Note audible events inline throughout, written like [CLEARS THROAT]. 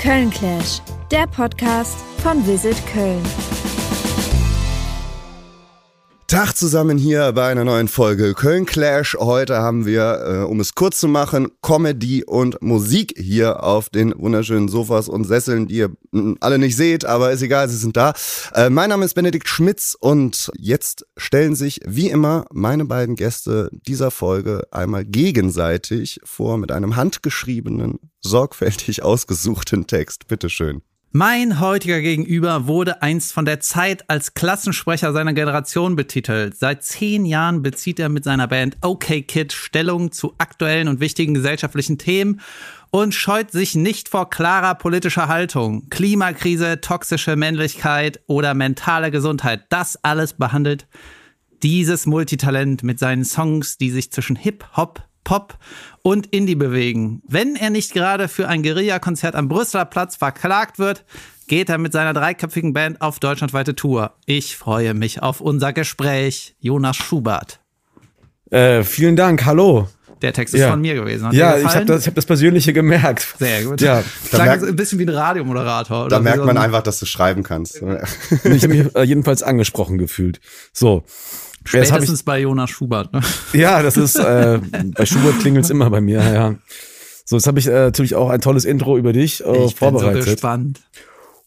Köln Clash, der Podcast von Visit Köln. Tag zusammen hier bei einer neuen Folge Köln Clash. Heute haben wir, äh, um es kurz zu machen, Comedy und Musik hier auf den wunderschönen Sofas und Sesseln, die ihr alle nicht seht, aber ist egal, sie sind da. Äh, mein Name ist Benedikt Schmitz und jetzt stellen sich wie immer meine beiden Gäste dieser Folge einmal gegenseitig vor mit einem handgeschriebenen, sorgfältig ausgesuchten Text. Bitteschön. Mein heutiger Gegenüber wurde einst von der Zeit als Klassensprecher seiner Generation betitelt. Seit zehn Jahren bezieht er mit seiner Band OK Kid Stellung zu aktuellen und wichtigen gesellschaftlichen Themen und scheut sich nicht vor klarer politischer Haltung. Klimakrise, toxische Männlichkeit oder mentale Gesundheit. Das alles behandelt dieses Multitalent mit seinen Songs, die sich zwischen Hip-Hop, Pop und Indie bewegen. Wenn er nicht gerade für ein Guerilla-Konzert am Brüsseler Platz verklagt wird, geht er mit seiner dreiköpfigen Band auf deutschlandweite Tour. Ich freue mich auf unser Gespräch. Jonas Schubert. Äh, vielen Dank, hallo. Der Text ist Ja. von mir gewesen. Hat ja, ich habe das, ich hab das Persönliche gemerkt. Sehr gut. Ja, Klang merkt- ein bisschen wie ein Radiomoderator. Da merkt so man ein- einfach, dass du schreiben kannst. ich habe mich jedenfalls angesprochen gefühlt. So. Spätestens bei Jonas Schubert. Ne? ich, ja, das ist, äh, bei Schubert klingelt's immer bei mir, ja. So, jetzt habe ich äh, natürlich auch ein tolles Intro über dich äh, Ich bin so vorbereitet. gespannt.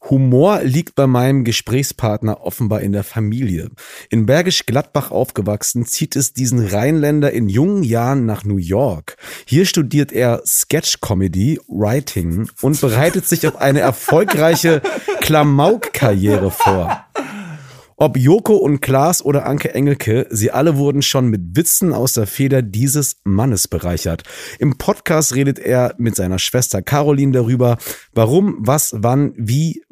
Humor liegt bei meinem Gesprächspartner offenbar in der Familie. In Bergisch Gladbach aufgewachsen, zieht es diesen Rheinländer in jungen Jahren nach New York. Hier studiert er Sketch Comedy, Writing und bereitet sich auf eine erfolgreiche Klamauk-Karriere vor. Ob Joko und Klaas oder Anke Engelke, sie alle wurden schon mit Witzen aus der Feder dieses Mannes bereichert. Im Podcast redet er mit seiner Schwester Caroline darüber, warum, was, wann, wie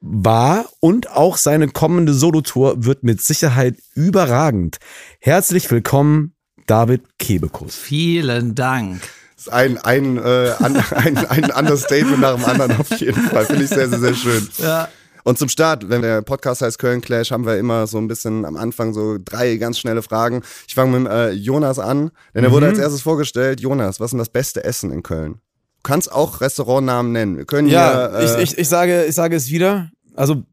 war und auch seine kommende Solotour wird mit Sicherheit überragend. Herzlich willkommen, David Kebekus. Vielen Dank. Das ist ein, ein, äh, an, [LAUGHS] ein, ein Understatement nach dem anderen auf jeden Fall. Finde ich sehr, sehr, sehr schön. Ja. Und zum Start, wenn der Podcast heißt Köln Clash, haben wir immer so ein bisschen am Anfang so drei ganz schnelle Fragen. Ich fange mit äh, Jonas an, denn er wurde als erstes vorgestellt. Jonas, was ist denn das beste Essen in Köln? Du kannst auch Restaurantnamen nennen. Wir können Ja, hier, äh, ich, ich, ich, sage, ich sage es wieder. Also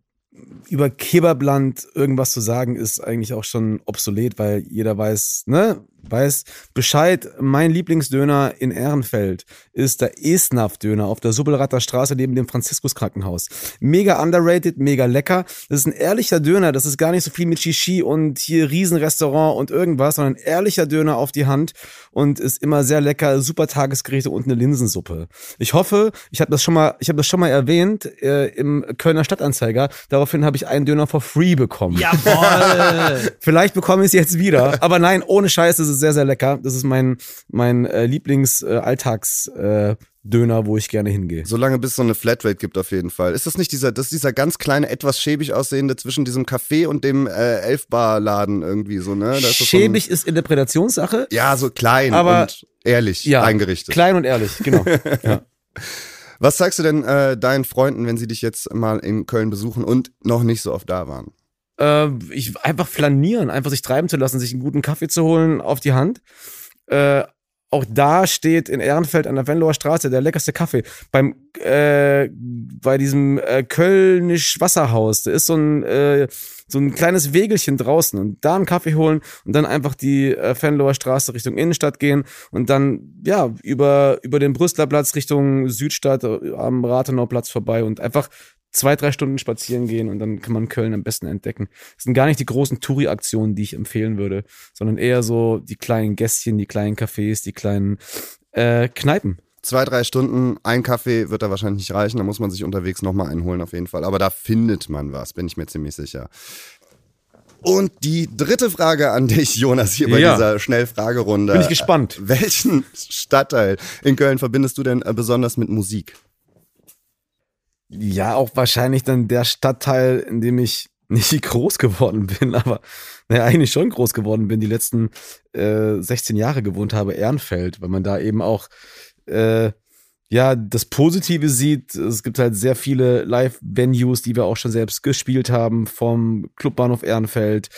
über Kebabland irgendwas zu sagen, ist eigentlich auch schon obsolet, weil jeder weiß, ne, weiß Bescheid. Mein Lieblingsdöner in Ehrenfeld ist der Esnaf-Döner auf der Subbelratter Straße neben dem Franziskus-Krankenhaus. Mega underrated, mega lecker. Das ist ein ehrlicher Döner. Das ist gar nicht so viel mit Shishi und hier Riesenrestaurant und irgendwas, sondern ein ehrlicher Döner auf die Hand und ist immer sehr lecker. Super Tagesgerichte und eine Linsensuppe. Ich hoffe, ich habe das schon mal, ich habe das schon mal erwähnt äh, im Kölner Stadtanzeiger. Daraufhin habe ich einen Döner for free bekommen. Jawohl. [LAUGHS] Vielleicht bekomme ich es jetzt wieder. Aber nein, ohne Scheiß, das ist sehr, sehr lecker. Das ist mein, mein äh, Lieblings-Alltags-Döner, äh, Döner, wo ich gerne hingehe. Solange bis es so eine Flatrate gibt auf jeden Fall. Ist das nicht dieser, das ist dieser ganz kleine, etwas schäbig aussehende zwischen diesem Café und dem äh, Elfbar-Laden irgendwie so, ne? Da ist das so ein- Schäbig ist Interpretationssache. Ja, so klein Aber- und ehrlich Ja, eingerichtet. Klein und ehrlich, genau. [LAUGHS] ja. Was sagst du denn äh, deinen Freunden, wenn sie dich jetzt mal in Köln besuchen und noch nicht so oft da waren? äh, ich einfach flanieren, einfach sich treiben zu lassen, sich einen guten Kaffee zu holen auf die Hand. Äh, auch da steht in Ehrenfeld an der Venloer Straße der leckerste Kaffee. Beim äh, bei diesem äh, Kölnisch Wasserhaus, da ist so ein äh, so ein kleines Wegelchen draußen und da einen Kaffee holen und dann einfach die äh, Venloer Straße Richtung Innenstadt gehen und dann ja über über den Brüsseler Platz Richtung Südstadt äh, am Rathenauer Platz vorbei und einfach zwei, drei Stunden spazieren gehen und dann kann man Köln am besten entdecken. Das sind gar nicht die großen Touri-Aktionen, die ich empfehlen würde, sondern eher so die kleinen Gässchen, die kleinen Cafés, die kleinen äh, Kneipen. Zwei, drei Stunden, ein Kaffee wird da wahrscheinlich nicht reichen, da muss man sich unterwegs nochmal einholen auf jeden Fall. Aber da findet man was, bin ich mir ziemlich sicher. Und die dritte Frage an dich, Jonas, hier bei Ja. dieser Schnellfragerunde. Bin ich gespannt. Welchen Stadtteil in Köln verbindest du denn äh, besonders mit Musik? Ja, auch wahrscheinlich dann der Stadtteil, in dem ich nicht [LAUGHS] groß geworden bin, aber naja, eigentlich schon groß geworden bin, die letzten äh, 16 Jahre gewohnt habe, Ehrenfeld, weil man da eben auch äh, ja das Positive sieht. Es gibt halt sehr viele Live-Venues, die wir auch schon selbst gespielt haben, vom Clubbahnhof Ehrenfeld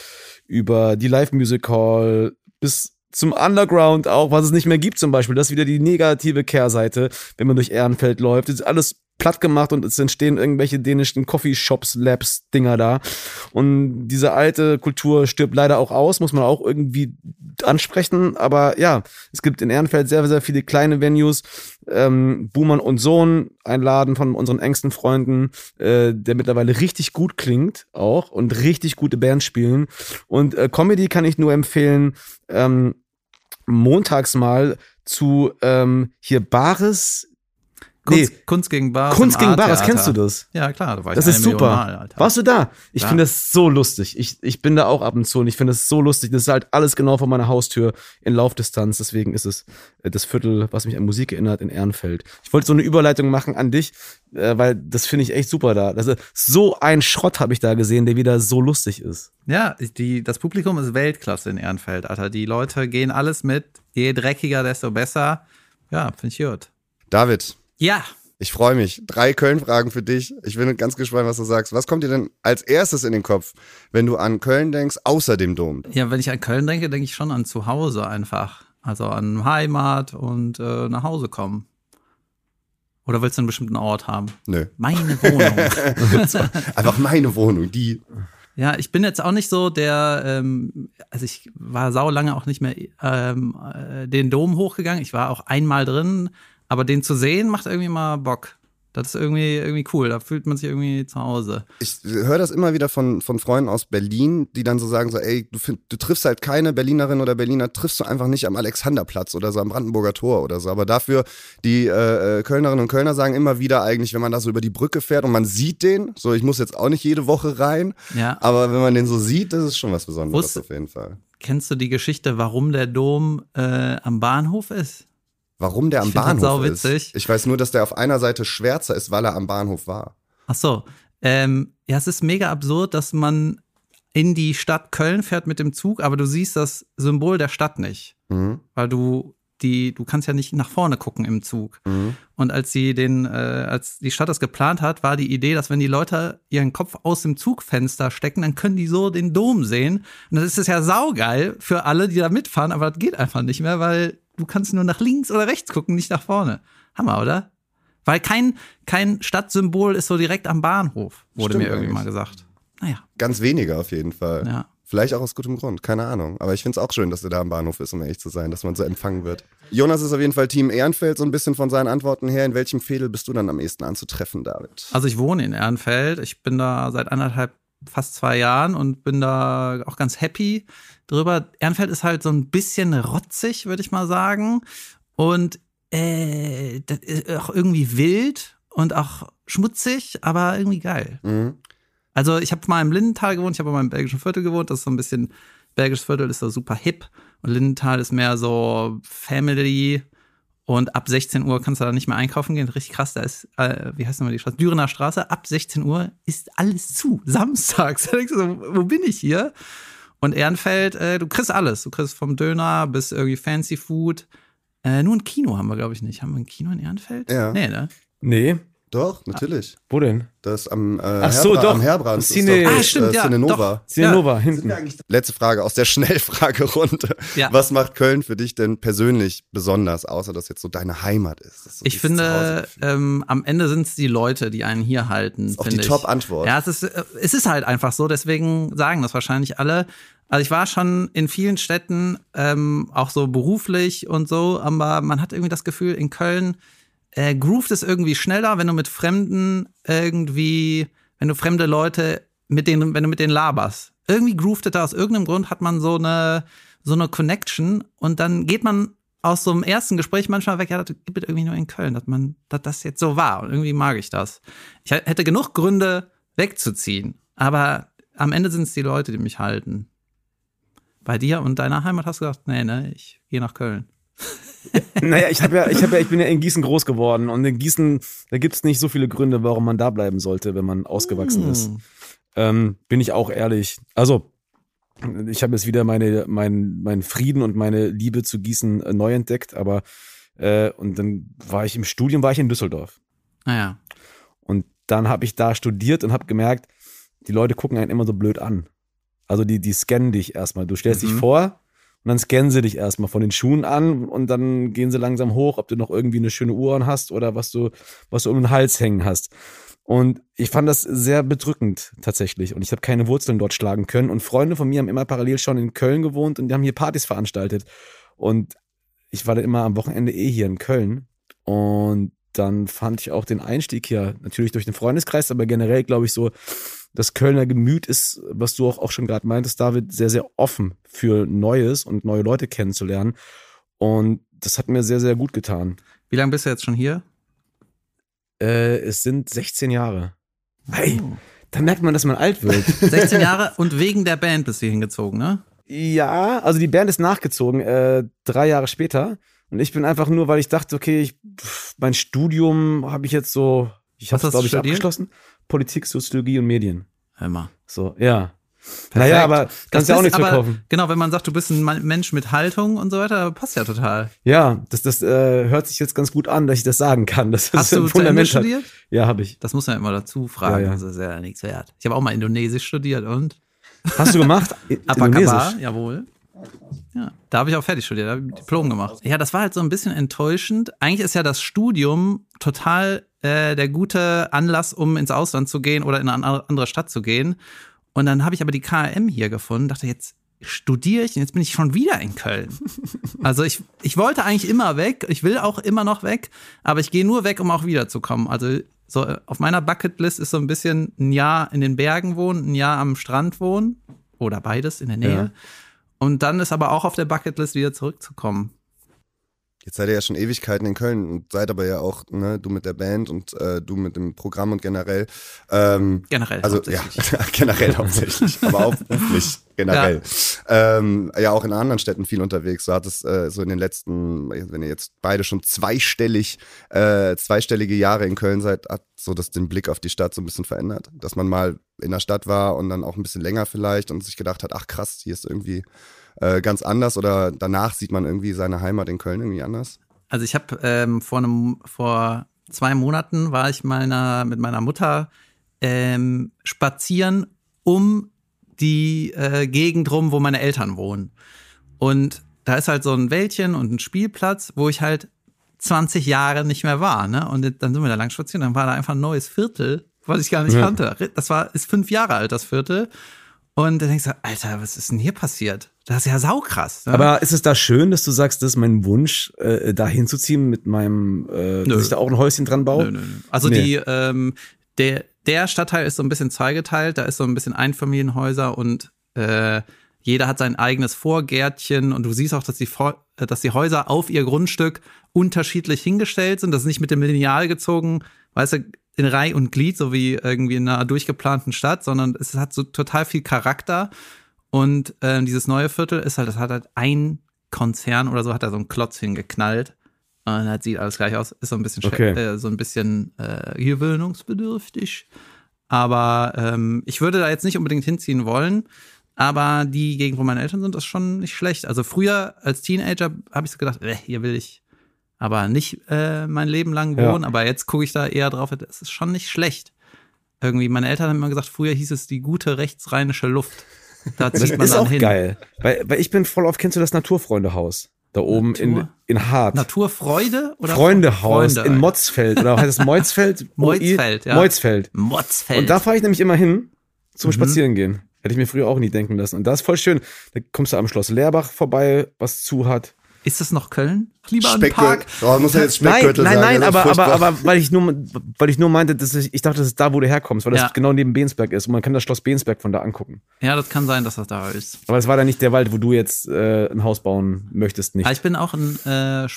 über die Live-Music Hall bis zum Underground auch, was es nicht mehr gibt zum Beispiel. Das ist wieder die negative Kehrseite, wenn man durch Ehrenfeld läuft. Das ist alles platt gemacht und es entstehen irgendwelche dänischen Coffeeshops, Labs, Dinger da. Und diese alte Kultur stirbt leider auch aus, muss man auch irgendwie ansprechen. Aber ja, es gibt in Ehrenfeld sehr, sehr viele kleine Venues. Ähm, Buhmann und Sohn, ein Laden von unseren engsten Freunden, äh, der mittlerweile richtig gut klingt auch und richtig gute Bands spielen. Und äh, Comedy kann ich nur empfehlen, ähm, montags mal zu ähm, hier Bares Kunst, Nee. Kunst gegen Bares. Kunst gegen Bares, A-Theater. kennst du das? Ja, klar, da war ich Das ist super. Mal, Alter. Warst du da? Ich Ja. finde das so lustig. Ich, ich bin da auch ab und zu und ich finde das so lustig. Das ist halt alles genau vor meiner Haustür in Laufdistanz. Deswegen ist es äh, das Viertel, was mich an Musik erinnert, in Ehrenfeld. Ich wollte so eine Überleitung machen an dich, äh, weil das finde ich echt super da. Also, so ein Schrott habe ich da gesehen, der wieder so lustig ist. Ja, die, das Publikum ist Weltklasse in Ehrenfeld, Alter. Die Leute gehen alles mit. Je dreckiger, desto besser. Ja, finde ich gut. David, Ja, ich freue mich. Drei Köln-Fragen für dich. Ich bin ganz gespannt, was du sagst. Was kommt dir denn als erstes in den Kopf, wenn du an Köln denkst, außer dem Dom? Ja, wenn ich an Köln denke, denke ich schon an zu Hause einfach. Also an Heimat und äh, nach Hause kommen. Oder willst du einen bestimmten Ort haben? Nö. Meine [LAUGHS] Wohnung. Einfach meine Wohnung, die. ja, ich bin jetzt auch nicht so der, ähm, also ich war sau lange auch nicht mehr ähm, äh, den Dom hochgegangen. Ich war auch einmal drin, aber den zu sehen macht irgendwie mal Bock. Das ist irgendwie, irgendwie cool. Da fühlt man sich irgendwie zu Hause. Ich höre das immer wieder von, von Freunden aus Berlin, die dann so sagen: so, ey, du, find, du triffst halt keine Berlinerin oder Berliner, triffst du einfach nicht am Alexanderplatz oder so am Brandenburger Tor oder so. Aber dafür, die äh, äh, Kölnerinnen und Kölner sagen immer wieder eigentlich, wenn man da so über die Brücke fährt und man sieht den, so ich muss jetzt auch nicht jede Woche rein, Ja. aber wenn man den so sieht, das ist schon was Besonderes Wusste- auf jeden Fall. Kennst du die Geschichte, warum der Dom äh, am Bahnhof ist? Warum der am Ich das Bahnhof sauwitzig. ist. Ich weiß nur, dass der auf einer Seite schwärzer ist, weil er am Bahnhof war. Ach so. Ähm, ja, es ist mega absurd, dass man in die Stadt Köln fährt mit dem Zug, aber du siehst das Symbol der Stadt nicht. Mhm. Weil du die, du kannst ja nicht nach vorne gucken im Zug. Mhm. Und als sie den, äh, als die Stadt das geplant hat, war die Idee, dass wenn die Leute ihren Kopf aus dem Zugfenster stecken, dann können die so den Dom sehen. Und das ist ja saugeil für alle, die da mitfahren, aber das geht einfach nicht mehr, weil du kannst nur nach links oder rechts gucken, nicht nach vorne. Hammer, oder? Weil kein, kein Stadtsymbol ist so direkt am Bahnhof, wurde Stimmt mir irgendwie eigentlich. mal gesagt. Naja, Ganz wenige auf jeden Fall. ja. Vielleicht auch aus gutem Grund, keine Ahnung. Aber ich finde es auch schön, dass er da am Bahnhof ist, um ehrlich zu sein, dass man so empfangen wird. Jonas ist auf jeden Fall Team Ehrenfeld, so ein bisschen von seinen Antworten her. In welchem Fädel bist du dann am ehesten anzutreffen, David? Also ich wohne in Ehrenfeld. Ich bin da seit anderthalb, fast zwei Jahren und bin da auch ganz happy drüber. Ehrenfeld ist halt so ein bisschen rotzig, würde ich mal sagen. Und äh, das ist auch irgendwie wild und auch schmutzig, aber irgendwie geil. Mhm. Also ich habe mal im Lindental gewohnt, ich habe mal im belgischen Viertel gewohnt, das ist so ein bisschen, belgisches Viertel ist so super hip und Lindental ist mehr so Family und ab 16 Uhr kannst du da nicht mehr einkaufen gehen, richtig krass, da ist, äh, wie heißt nochmal die Straße, Dürener Straße, ab 16 Uhr ist alles zu, [LAUGHS] samstags, da denkst du so, wo bin ich hier? Und Ehrenfeld, äh, du kriegst alles, du kriegst vom Döner bis irgendwie Fancy Food, äh, nur ein Kino haben wir, glaube ich, nicht. Haben wir ein Kino in Ehrenfeld? Ja. Nee, ne? Nee. Doch, natürlich. Wo denn? Das am, äh, Ach so, Herbra- doch. am Herbrand. Cine- ist doch, Ah, stimmt, äh, ja, Cinenova. doch. Cinenova, hinten. Letzte Frage aus der [LAUGHS] Schnellfragerunde. Ja. Was macht Köln für dich denn persönlich besonders, außer dass jetzt so deine Heimat ist? Das so Ich finde, ähm, am Ende sind es die Leute, die einen hier halten. ist auch die. Top-Antwort. Ja, es ist, äh, es ist halt einfach so, deswegen sagen das wahrscheinlich alle. Also ich war schon in vielen Städten, ähm, auch so beruflich und so, aber man hat irgendwie das Gefühl, in Köln äh, groovt es irgendwie schneller, wenn du mit Fremden irgendwie, wenn du fremde Leute mit denen, wenn du mit denen laberst. Irgendwie groovt es da aus irgendeinem Grund, hat man so eine, so eine Connection und dann geht man aus so einem ersten Gespräch manchmal weg, ja, das gibt es irgendwie nur in Köln, dass man, dass das jetzt so war. Und irgendwie mag ich das. Ich hätte genug Gründe, wegzuziehen, aber am Ende sind es die Leute, die mich halten. Bei dir und deiner Heimat hast du gesagt, nee, ne, ich gehe nach Köln. [LAUGHS] Naja, ich habe ja, ich habe ja, ich bin ja in Gießen groß geworden und in Gießen, da gibt's nicht so viele Gründe, warum man da bleiben sollte, wenn man ausgewachsen ist. Hm. Ähm, bin ich auch ehrlich. Also, ich habe jetzt wieder meine, mein, mein Frieden und meine Liebe zu Gießen äh, neu entdeckt, aber äh, und dann war ich im Studium, war ich in Düsseldorf. Naja. Und dann habe ich da studiert und habe gemerkt, die Leute gucken einen immer so blöd an. Also die, die scannen dich erstmal. Du stellst dich Mhm. vor Und dann scannen sie dich erstmal von den Schuhen an und dann gehen sie langsam hoch, ob du noch irgendwie eine schöne Uhr an hast oder was du, was du um den Hals hängen hast. Und ich fand das sehr bedrückend tatsächlich. Und ich habe keine Wurzeln dort schlagen können. Und Freunde von mir haben immer parallel schon in Köln gewohnt und die haben hier Partys veranstaltet. Und ich war dann immer am Wochenende eh hier in Köln. Und dann fand ich auch den Einstieg hier natürlich durch den Freundeskreis, aber generell glaube ich so, das Kölner Gemüt ist, was du auch, auch schon gerade meintest, David, sehr, sehr offen für Neues und neue Leute kennenzulernen. Und das hat mir sehr, sehr gut getan. Wie lange bist du jetzt schon hier? Äh, es sind 16 Jahre. Hey, da merkt man, dass man alt wird. [LAUGHS] 16 Jahre und wegen der Band bist du hier hingezogen, ne? ja, also die Band ist nachgezogen, äh, drei Jahre später. Und ich bin einfach nur, weil ich dachte, okay, ich, mein Studium habe ich jetzt so, ich habe hast glaube ich studiert? abgeschlossen. Politik, Soziologie und Medien. Mal. So, ja. Perfekt. Naja, aber kannst ja auch nichts aber, verkaufen. Genau, wenn man sagt, du bist ein Mensch mit Haltung und so weiter, passt ja total. Ja, das, das äh, hört sich jetzt ganz gut an, dass ich das sagen kann. Das Hast ist du zu Fundament hat. studiert? Ja, habe ich. Das muss man ja immer dazu fragen. Ja, ja. Das ist ja nichts wert. Ich habe auch mal Indonesisch studiert und Hast du gemacht? [LAUGHS] Indonesisch? jawohl. Ja, da habe ich auch fertig studiert, da habe ich Diplom gemacht. Ja, das war halt so ein bisschen enttäuschend. Eigentlich ist ja das Studium total äh, der gute Anlass, um ins Ausland zu gehen oder in eine an- andere Stadt zu gehen. Und dann habe ich aber die KM hier gefunden, dachte jetzt studiere ich und jetzt bin ich schon wieder in Köln. [LAUGHS] Also ich, ich wollte eigentlich immer weg, ich will auch immer noch weg, aber ich gehe nur weg, um auch wiederzukommen. Also so äh, auf meiner Bucketlist ist so ein bisschen ein Jahr in den Bergen wohnen, ein Jahr am Strand wohnen oder beides in der Nähe. Ja. Und dann ist aber auch auf der Bucketlist wieder zurückzukommen. Jetzt seid ihr ja schon Ewigkeiten in Köln und seid aber ja auch, ne, du mit der Band und äh, du mit dem Programm und generell. Ähm, Generell. also ja, [LAUGHS] generell hauptsächlich, aber auch beruflich [LAUGHS] generell. Ja. Ähm, ja, auch in anderen Städten viel unterwegs. Du hattest äh, so in den letzten, wenn ihr jetzt beide schon zweistellig, äh, zweistellige Jahre in Köln seid, hat so das den Blick auf die Stadt so ein bisschen verändert. Dass man mal in der Stadt war und dann auch ein bisschen länger vielleicht und sich gedacht hat, ach krass, hier ist irgendwie äh, ganz anders oder danach sieht man irgendwie seine Heimat in Köln irgendwie anders? Also ich habe ähm, vor einem vor zwei Monaten war ich meiner mit meiner Mutter ähm, spazieren um die äh, Gegend rum, wo meine Eltern wohnen. Und da ist halt so ein Wäldchen und ein Spielplatz, wo ich halt 20 Jahre nicht mehr war. Ne? Und dann sind wir da lang spazieren, dann war da einfach ein neues Viertel, was ich gar nicht Ja. kannte. Das war ist fünf Jahre alt das Viertel. Und dann denkst du, Alter, was ist denn hier passiert? Das ist ja saukrass. Ne? Aber ist es da schön, dass du sagst, das ist mein Wunsch, äh, da hinzuziehen mit meinem, äh, Nö. dass ich da auch ein Häuschen dran baue? Nö, nö, nö. Also Nee. die, ähm, der, der Stadtteil ist so ein bisschen zweigeteilt, da ist so ein bisschen Einfamilienhäuser und äh, jeder hat sein eigenes Vorgärtchen und du siehst auch, dass die, Vor äh, dass die Häuser auf ihr Grundstück unterschiedlich hingestellt sind. Das ist nicht mit dem Lineal gezogen, weißt du, in Reih und Glied, so wie irgendwie in einer durchgeplanten Stadt, sondern es hat so total viel Charakter. Und ähm, dieses neue Viertel ist halt, das hat halt ein Konzern oder so, hat da so einen Klotz hingeknallt. Und das sieht alles gleich aus. Ist so ein bisschen, Okay. äh, so ein bisschen äh, gewöhnungsbedürftig. Aber ähm, ich würde da jetzt nicht unbedingt hinziehen wollen. Aber die Gegend, wo meine Eltern sind, ist schon nicht schlecht. Also früher als Teenager habe ich so gedacht, äh, hier will ich aber nicht äh, mein Leben lang Ja. wohnen. Aber jetzt gucke ich da eher drauf, es ist schon nicht schlecht. Irgendwie, meine Eltern haben immer gesagt, früher hieß es die gute rechtsrheinische Luft. Da Das zieht man ist dann auch hin. geil. Weil, weil ich bin voll auf, kennst du das Naturfreundehaus? Da oben in, Natur? in Hart. Naturfreude oder Freundehaus Freunde, in. Motzfeld. Oder heißt es Moitzfeld? [LAUGHS] Moitzfeld, ja. Moitzfeld. Motzfeld. Und da fahre ich nämlich immer hin zum Mhm. Spazierengehen. Hätte ich mir früher auch nie denken lassen. Und das ist voll schön. Da kommst du am Schloss Leerbach vorbei, was zu hat. Ist das noch Köln? Lieber. Park. Oh, muss ja jetzt Nein, Speckgürtel nein, sagen. nein, ist aber, aber, aber weil ich nur, weil ich nur meinte, dass ich, ich dachte, das ist da, wo du herkommst, weil das Ja. genau neben Bensberg ist und man kann das Schloss Bensberg von da angucken. Ja, das kann sein, dass das da ist. Aber es war da nicht der Wald, wo du jetzt äh, ein Haus bauen möchtest, nicht. Ich bin auch ein äh,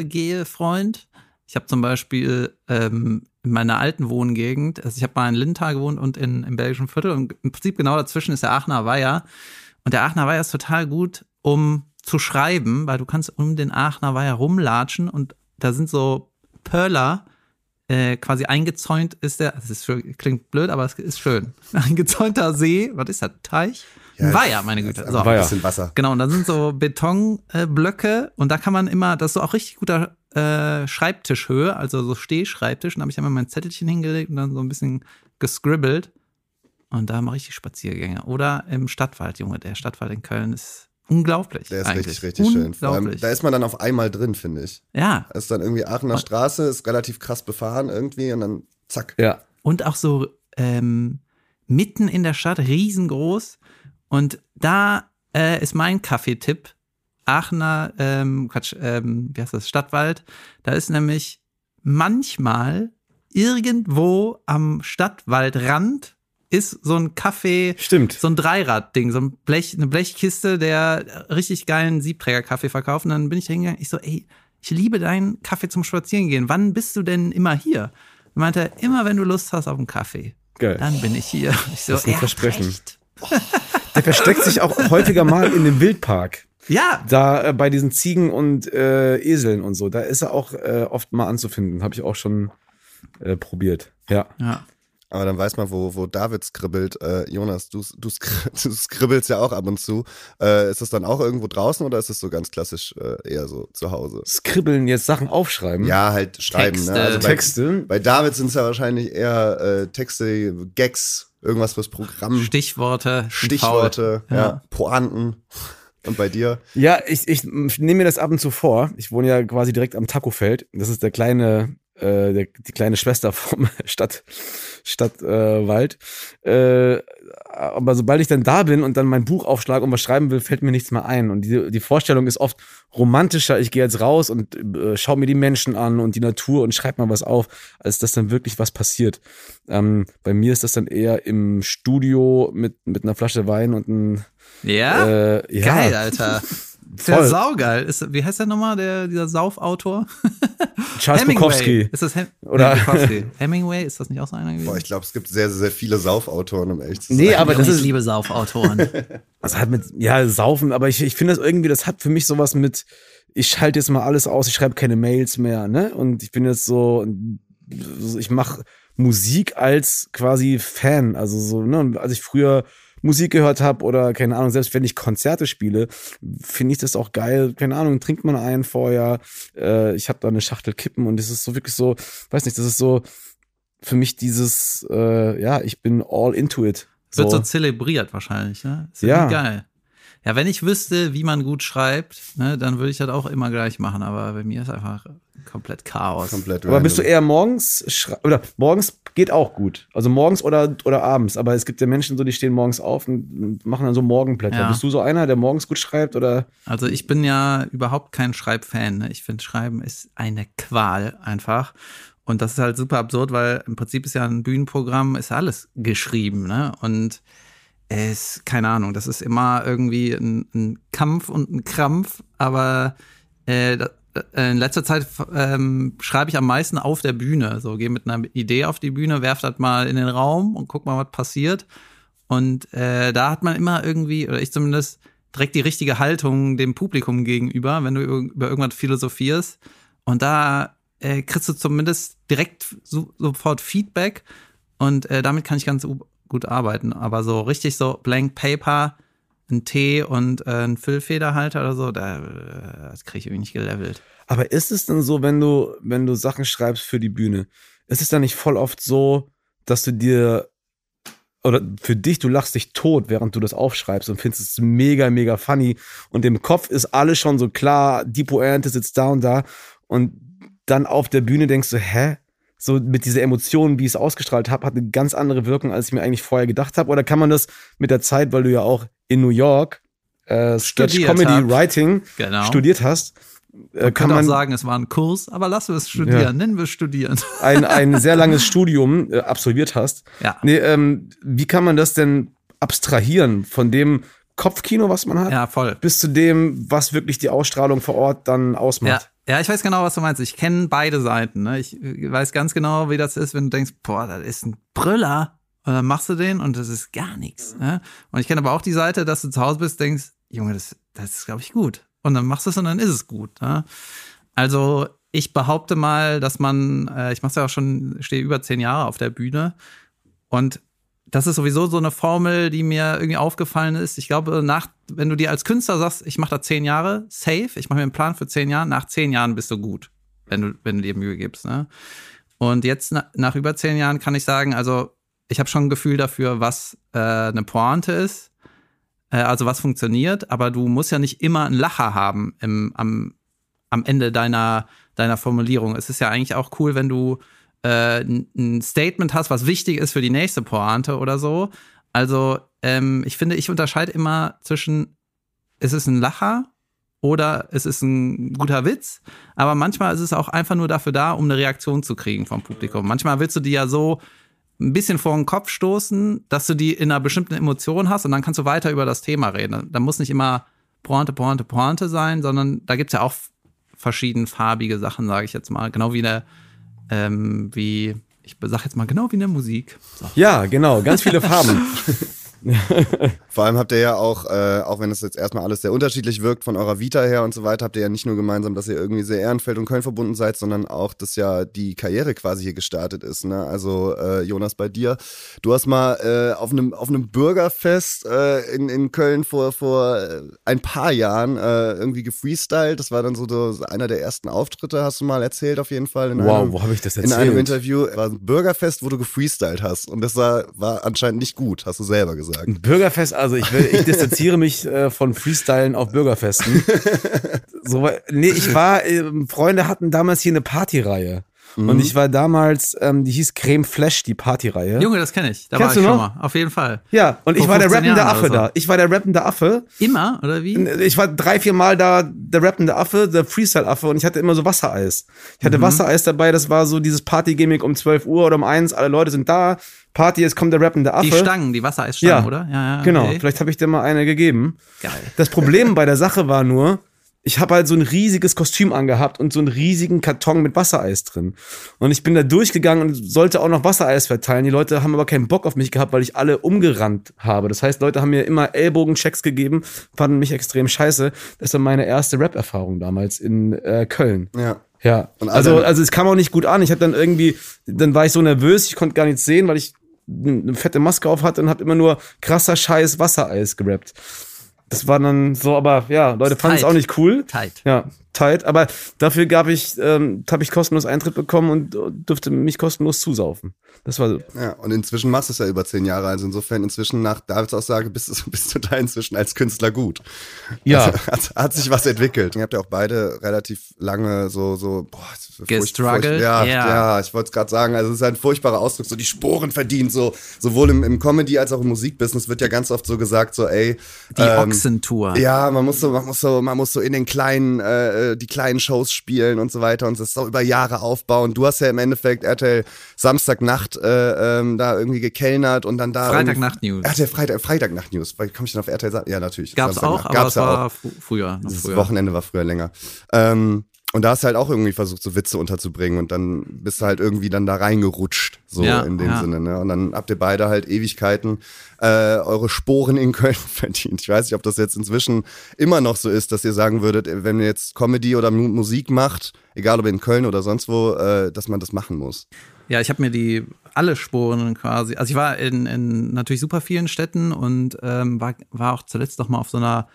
Spaziergehe-Freund. Ich habe zum Beispiel ähm, in meiner alten Wohngegend, also ich habe mal in Linthal gewohnt und in, im belgischen Viertel und im Prinzip genau dazwischen ist der Aachener Weiher. Und der Aachener Weiher ist total gut, um zu schreiben, weil du kannst um den Aachener Weiher rumlatschen und da sind so Pörler, äh, quasi eingezäunt ist der, das ist schön, klingt blöd, aber es ist schön. [LAUGHS] Eingezäunter See, was ist das, Teich? Ja, Ein Weiher, meine Güte. So. ein Weiher. bisschen Wasser. Genau, und da sind so Betonblöcke und da kann man immer, das ist so auch richtig guter äh, Schreibtischhöhe, also so Stehschreibtisch. Und da habe ich immer mein Zettelchen hingelegt und dann so ein bisschen gescribbelt. Und da mache ich die Spaziergänge. Oder im Stadtwald, Junge. Der Stadtwald in Köln ist unglaublich. Der ist eigentlich. richtig, richtig schön. Vor allem, da ist man dann auf einmal drin, finde ich. ja. Da ist dann irgendwie Aachener Straße, ist relativ krass befahren irgendwie und dann zack. Ja. Und auch so ähm, mitten in der Stadt, riesengroß. Und da äh, ist mein Kaffeetipp. Aachener, ähm, Quatsch, ähm, wie heißt das, Stadtwald. Da ist nämlich manchmal irgendwo am Stadtwaldrand ist so ein Kaffee, Stimmt. so ein Dreirad-Ding, so ein Blech, eine Blechkiste, der richtig geilen Siebträger-Kaffee verkauft. Und dann bin ich da hingegangen, ich so, ey, ich liebe deinen Kaffee zum Spazierengehen. Wann bist du denn immer hier? Er meinte, immer wenn du Lust hast auf einen Kaffee, Geil. dann bin ich hier. [LAUGHS] Ich so, Das ist ein er Versprechen. [LAUGHS] Der versteckt sich auch häufiger mal in dem Wildpark. Ja, Da äh, bei diesen Ziegen und äh, Eseln und so, da ist er auch äh, oft mal anzufinden. Habe ich auch schon äh, probiert. Ja. ja. Aber dann weiß man, wo, wo David skribbelt. Äh, Jonas, du, du, skri [LAUGHS] du skribbelst ja auch ab und zu. Äh, ist das dann auch irgendwo draußen oder ist es so ganz klassisch äh, eher so zu Hause? Skribbeln, jetzt Sachen aufschreiben. Ja, halt schreiben. Texte. Ne? Also bei, Texte. bei David sind es ja wahrscheinlich eher äh, Texte, Gags, irgendwas fürs Programm, Stichworte. Stichworte, faul. ja. Pointen. Und bei dir? Ja, ich, ich nehme mir das ab und zu vor. Ich wohne ja quasi direkt am Tacofeld. Das ist der kleine, äh, der, die kleine Schwester vom [LAUGHS] Stadt, Stadtwald. Äh, Wald. äh, aber sobald ich dann da bin und dann mein Buch aufschlage und was schreiben will, fällt mir nichts mehr ein. Und die, die Vorstellung ist oft romantischer. Ich gehe jetzt raus und äh, schaue mir die Menschen an und die Natur und schreibe mal was auf, als dass dann wirklich was passiert. Ähm, bei mir ist das dann eher im Studio mit, mit einer Flasche Wein und ein Ja? äh, ja, Geil, Alter. [LAUGHS] Ist ja saugeil. Ist, wie heißt der nochmal, der, dieser Saufautor? [LAUGHS] Charles Bukowski. Ist das Hem Oder- Nee. [LAUGHS] Hemingway? Ist das nicht auch so einer gewesen? Boah, ich glaube, es gibt sehr, sehr, sehr viele Saufautoren, um ehrlich zu sein. Nee, aber das ich ist, liebe Saufautoren. das [LAUGHS] hat mit, ja, saufen, aber ich, ich finde das irgendwie, das hat für mich sowas mit, ich schalte jetzt mal alles aus, ich schreibe keine Mails mehr, ne? Und ich bin jetzt so, ich mache Musik als quasi Fan, also so, ne? Und als ich früher Musik gehört habe oder keine Ahnung, selbst wenn ich Konzerte spiele, finde ich das auch geil. Keine Ahnung, trinkt man einen vorher. Äh, ich habe da eine Schachtel Kippen und es ist so wirklich so, weiß nicht, das ist so für mich dieses, äh, ja, ich bin all into it. Wird so zelebriert wahrscheinlich, ne? Ist Ja. ja. Geil. Ja, wenn ich wüsste, wie man gut schreibt, ne, dann würde ich das auch immer gleich machen, aber bei mir ist einfach komplett Chaos. Komplett Aber bist du eher morgens oder morgens geht auch gut. Also morgens oder, oder abends. Aber es gibt ja Menschen so, die stehen morgens auf und machen dann so Morgenblätter. Ja. Bist du so einer, der morgens gut schreibt oder? Also ich bin ja überhaupt kein Schreibfan. Ne? Ich finde, Schreiben ist eine Qual einfach. Und das ist halt super absurd, weil im Prinzip ist ja ein Bühnenprogramm, ist ja alles geschrieben. Ne? Und es, keine Ahnung, das ist immer irgendwie ein, ein Kampf und ein Krampf, aber äh, äh, in letzter Zeit ähm, schreibe ich am meisten auf der Bühne. So, gehe mit einer Idee auf die Bühne, werf das mal in den Raum und guck mal, was passiert. Und äh, da hat man immer irgendwie, oder ich zumindest, direkt die richtige Haltung dem Publikum gegenüber, wenn du über irgendwas philosophierst. Und da äh, kriegst du zumindest direkt so, sofort Feedback. Und äh, damit kann ich ganz gut arbeiten. Aber so richtig so Blank Paper, ein Tee und äh, ein Füllfederhalter oder so, da, äh, das kriege ich irgendwie nicht gelevelt. Aber ist es denn so, wenn du, wenn du Sachen schreibst für die Bühne, ist es dann nicht voll oft so, dass du dir oder für dich, du lachst dich tot, während du das aufschreibst und findest es mega, mega funny. Und im Kopf ist alles schon so klar, die Pointe sitzt da und da. Und dann auf der Bühne denkst du, hä? So mit dieser Emotion, wie ich es ausgestrahlt habe, hat eine ganz andere Wirkung, als ich mir eigentlich vorher gedacht habe. Oder kann man das mit der Zeit, weil du ja auch in New York äh, Sketch Comedy hab. Writing Genau. studiert hast, äh, Man kann könnte auch man sagen, es war ein Kurs, aber lassen wir es studieren, Ja. nennen wir es studieren. [LAUGHS] ein, ein sehr langes Studium äh, absolviert hast. Ja. Nee, ähm, wie kann man das denn abstrahieren von dem Kopfkino, was man hat, Ja, voll. bis zu dem, was wirklich die Ausstrahlung vor Ort dann ausmacht? ja, ich weiß genau, was du meinst. Ich kenne beide Seiten. Ne? Ich weiß ganz genau, wie das ist, wenn du denkst, boah, das ist ein Brüller. Und dann machst du den und das ist gar nichts. Ne? Und ich kenne aber auch die Seite, dass du zu Hause bist, denkst, Junge, das, das ist, glaube ich, gut. Und dann machst du es und dann ist es gut. Ne? Also ich behaupte mal, dass man, äh, ich mache ja auch schon, stehe über zehn Jahre auf der Bühne und das ist sowieso so eine Formel, die mir irgendwie aufgefallen ist. Ich glaube, nach, wenn du dir als Künstler sagst, ich mache da zehn Jahre, safe, ich mache mir einen Plan für zehn Jahre, nach zehn Jahren bist du gut, wenn du, wenn du dir Mühe gibst. Ne? Und jetzt na, nach über zehn Jahren kann ich sagen, also ich habe schon ein Gefühl dafür, was äh, eine Pointe ist. äh, also was funktioniert, aber du musst ja nicht immer einen Lacher haben im, am, am Ende deiner, deiner Formulierung. Es ist ja eigentlich auch cool, wenn du äh, ein Statement hast, was wichtig ist für die nächste Pointe oder so. Also ähm, ich finde, ich unterscheide immer zwischen, ist es ein Lacher oder es ist ein guter Witz, aber manchmal ist es auch einfach nur dafür da, um eine Reaktion zu kriegen vom Publikum. Manchmal willst du die ja so ein bisschen vor den Kopf stoßen, dass du die in einer bestimmten Emotion hast und dann kannst du weiter über das Thema reden. Da muss nicht immer Pointe, Pointe, Pointe sein, sondern da gibt's ja auch verschiedenfarbige Sachen, sage ich jetzt mal. Genau wie eine, ähm, wie, ich sag jetzt mal genau wie eine Musik. So. Ja, genau, ganz viele Farben. [LAUGHS] [LAUGHS] Vor allem habt ihr ja auch, äh, auch wenn es jetzt erstmal alles sehr unterschiedlich wirkt von eurer Vita her und so weiter, habt ihr ja nicht nur gemeinsam, dass ihr irgendwie sehr Ehrenfeld und Köln verbunden seid, sondern auch, dass ja die Karriere quasi hier gestartet ist. Ne? Also äh, Jonas, bei dir, du hast mal äh, auf einem auf einem Bürgerfest äh, in, in Köln vor vor äh, ein paar Jahren äh, irgendwie gefreestylt. Das war dann so, so einer der ersten Auftritte, hast du mal erzählt auf jeden Fall. Wow, einem, wo habe ich das erzählt? In einem Interview war ein Bürgerfest, wo du gefreestylt hast und das war, war anscheinend nicht gut, hast du selber gesagt gesagt. Ein Bürgerfest, also ich, will, ich distanziere mich äh, von Freestylen auf Bürgerfesten. [LAUGHS] so, nee, ich war, äh, Freunde hatten damals hier eine Partyreihe. Mhm. Und ich war damals, ähm, die hieß Creme Flash, die Partyreihe. Junge, das kenne ich. Da Kennst war ich du schon noch? mal. Auf jeden Fall. Ja, und ich Vor war der 15 rappende Affe so. da. Ich war der rappende Affe. Immer, oder wie? Ich war drei, vier Mal da der rappende Affe, der Freestyle-Affe und ich hatte immer so Wassereis. Ich hatte Wassereis dabei, das war so dieses Party-Gimmick um 12 Uhr oder um 1, alle Leute sind da, Party, jetzt kommt der rappende Affe. Die Stangen, die Wassereisstangen, Ja, oder? Ja, ja. Genau, okay. vielleicht habe ich dir mal eine gegeben. Geil. Das Problem [LAUGHS] bei der Sache war nur, ich habe halt so ein riesiges Kostüm angehabt und so einen riesigen Karton mit Wassereis drin. Und ich bin da durchgegangen und sollte auch noch Wassereis verteilen. Die Leute haben aber keinen Bock auf mich gehabt, weil ich alle umgerannt habe. Das heißt, Leute haben mir immer Ellbogenchecks gegeben, fanden mich extrem scheiße. Das war meine erste Rap-Erfahrung damals in äh, Köln. Ja. Ja, Und also, also es kam auch nicht gut an. Ich hatte dann irgendwie, dann war ich so nervös, ich konnte gar nichts sehen, weil ich eine fette Maske auf hatte und habe immer nur krasser Scheiß Wassereis gerappt. Das war dann so, aber ja, Leute fanden es auch nicht cool. Tight. Ja, tight. Aber dafür gab ich, ähm, habe ich kostenlos Eintritt bekommen und äh, durfte mich kostenlos zusaufen. Das war so. Ja, und inzwischen machst du es ja über zehn Jahre. Also insofern inzwischen nach Davids Aussage bist du, [LAUGHS] bist du da inzwischen als Künstler gut. Ja. Also, hat, hat sich was entwickelt. Ihr habt ja auch beide relativ lange so, so, boah, furcht- Gestruggelt? furcht- Ja, Ja. ja, ich wollte es gerade sagen. Also es ist ein furchtbarer Ausdruck, so die Sporen verdient, so, sowohl im, im Comedy als auch im Musikbusiness wird ja ganz oft so gesagt, so, ey, Die ähm, Ochsentour. ja, man muss so, man muss so, man muss so in den kleinen, äh, die kleinen Shows spielen und so weiter und das so über Jahre aufbauen. Du hast ja im Endeffekt RTL Samstagnacht äh, ähm, da irgendwie gekellnert und dann da Freitagnacht-News. RTL Freitag, Freitagnacht News. Komme ich denn auf RTL? Ja, natürlich. Gab's Samstagnacht. auch, aber Gab's es ja war auch. fr- früher. Das früher. Wochenende war früher länger. Ähm, und da hast du halt auch irgendwie versucht, so Witze unterzubringen und dann bist du halt irgendwie dann da reingerutscht, so Ja, in dem ja. Sinne. Ne? Und dann habt ihr beide halt Ewigkeiten äh, eure Sporen in Köln [LAUGHS] verdient. Ich weiß nicht, ob das jetzt inzwischen immer noch so ist, dass ihr sagen würdet, wenn ihr jetzt Comedy oder Mu Musik macht, egal ob in Köln oder sonst wo, äh, dass man das machen muss. Ja, ich habe mir die alle Spuren quasi. Also ich war in, in natürlich super vielen Städten und ähm, war, war auch zuletzt noch mal auf so einer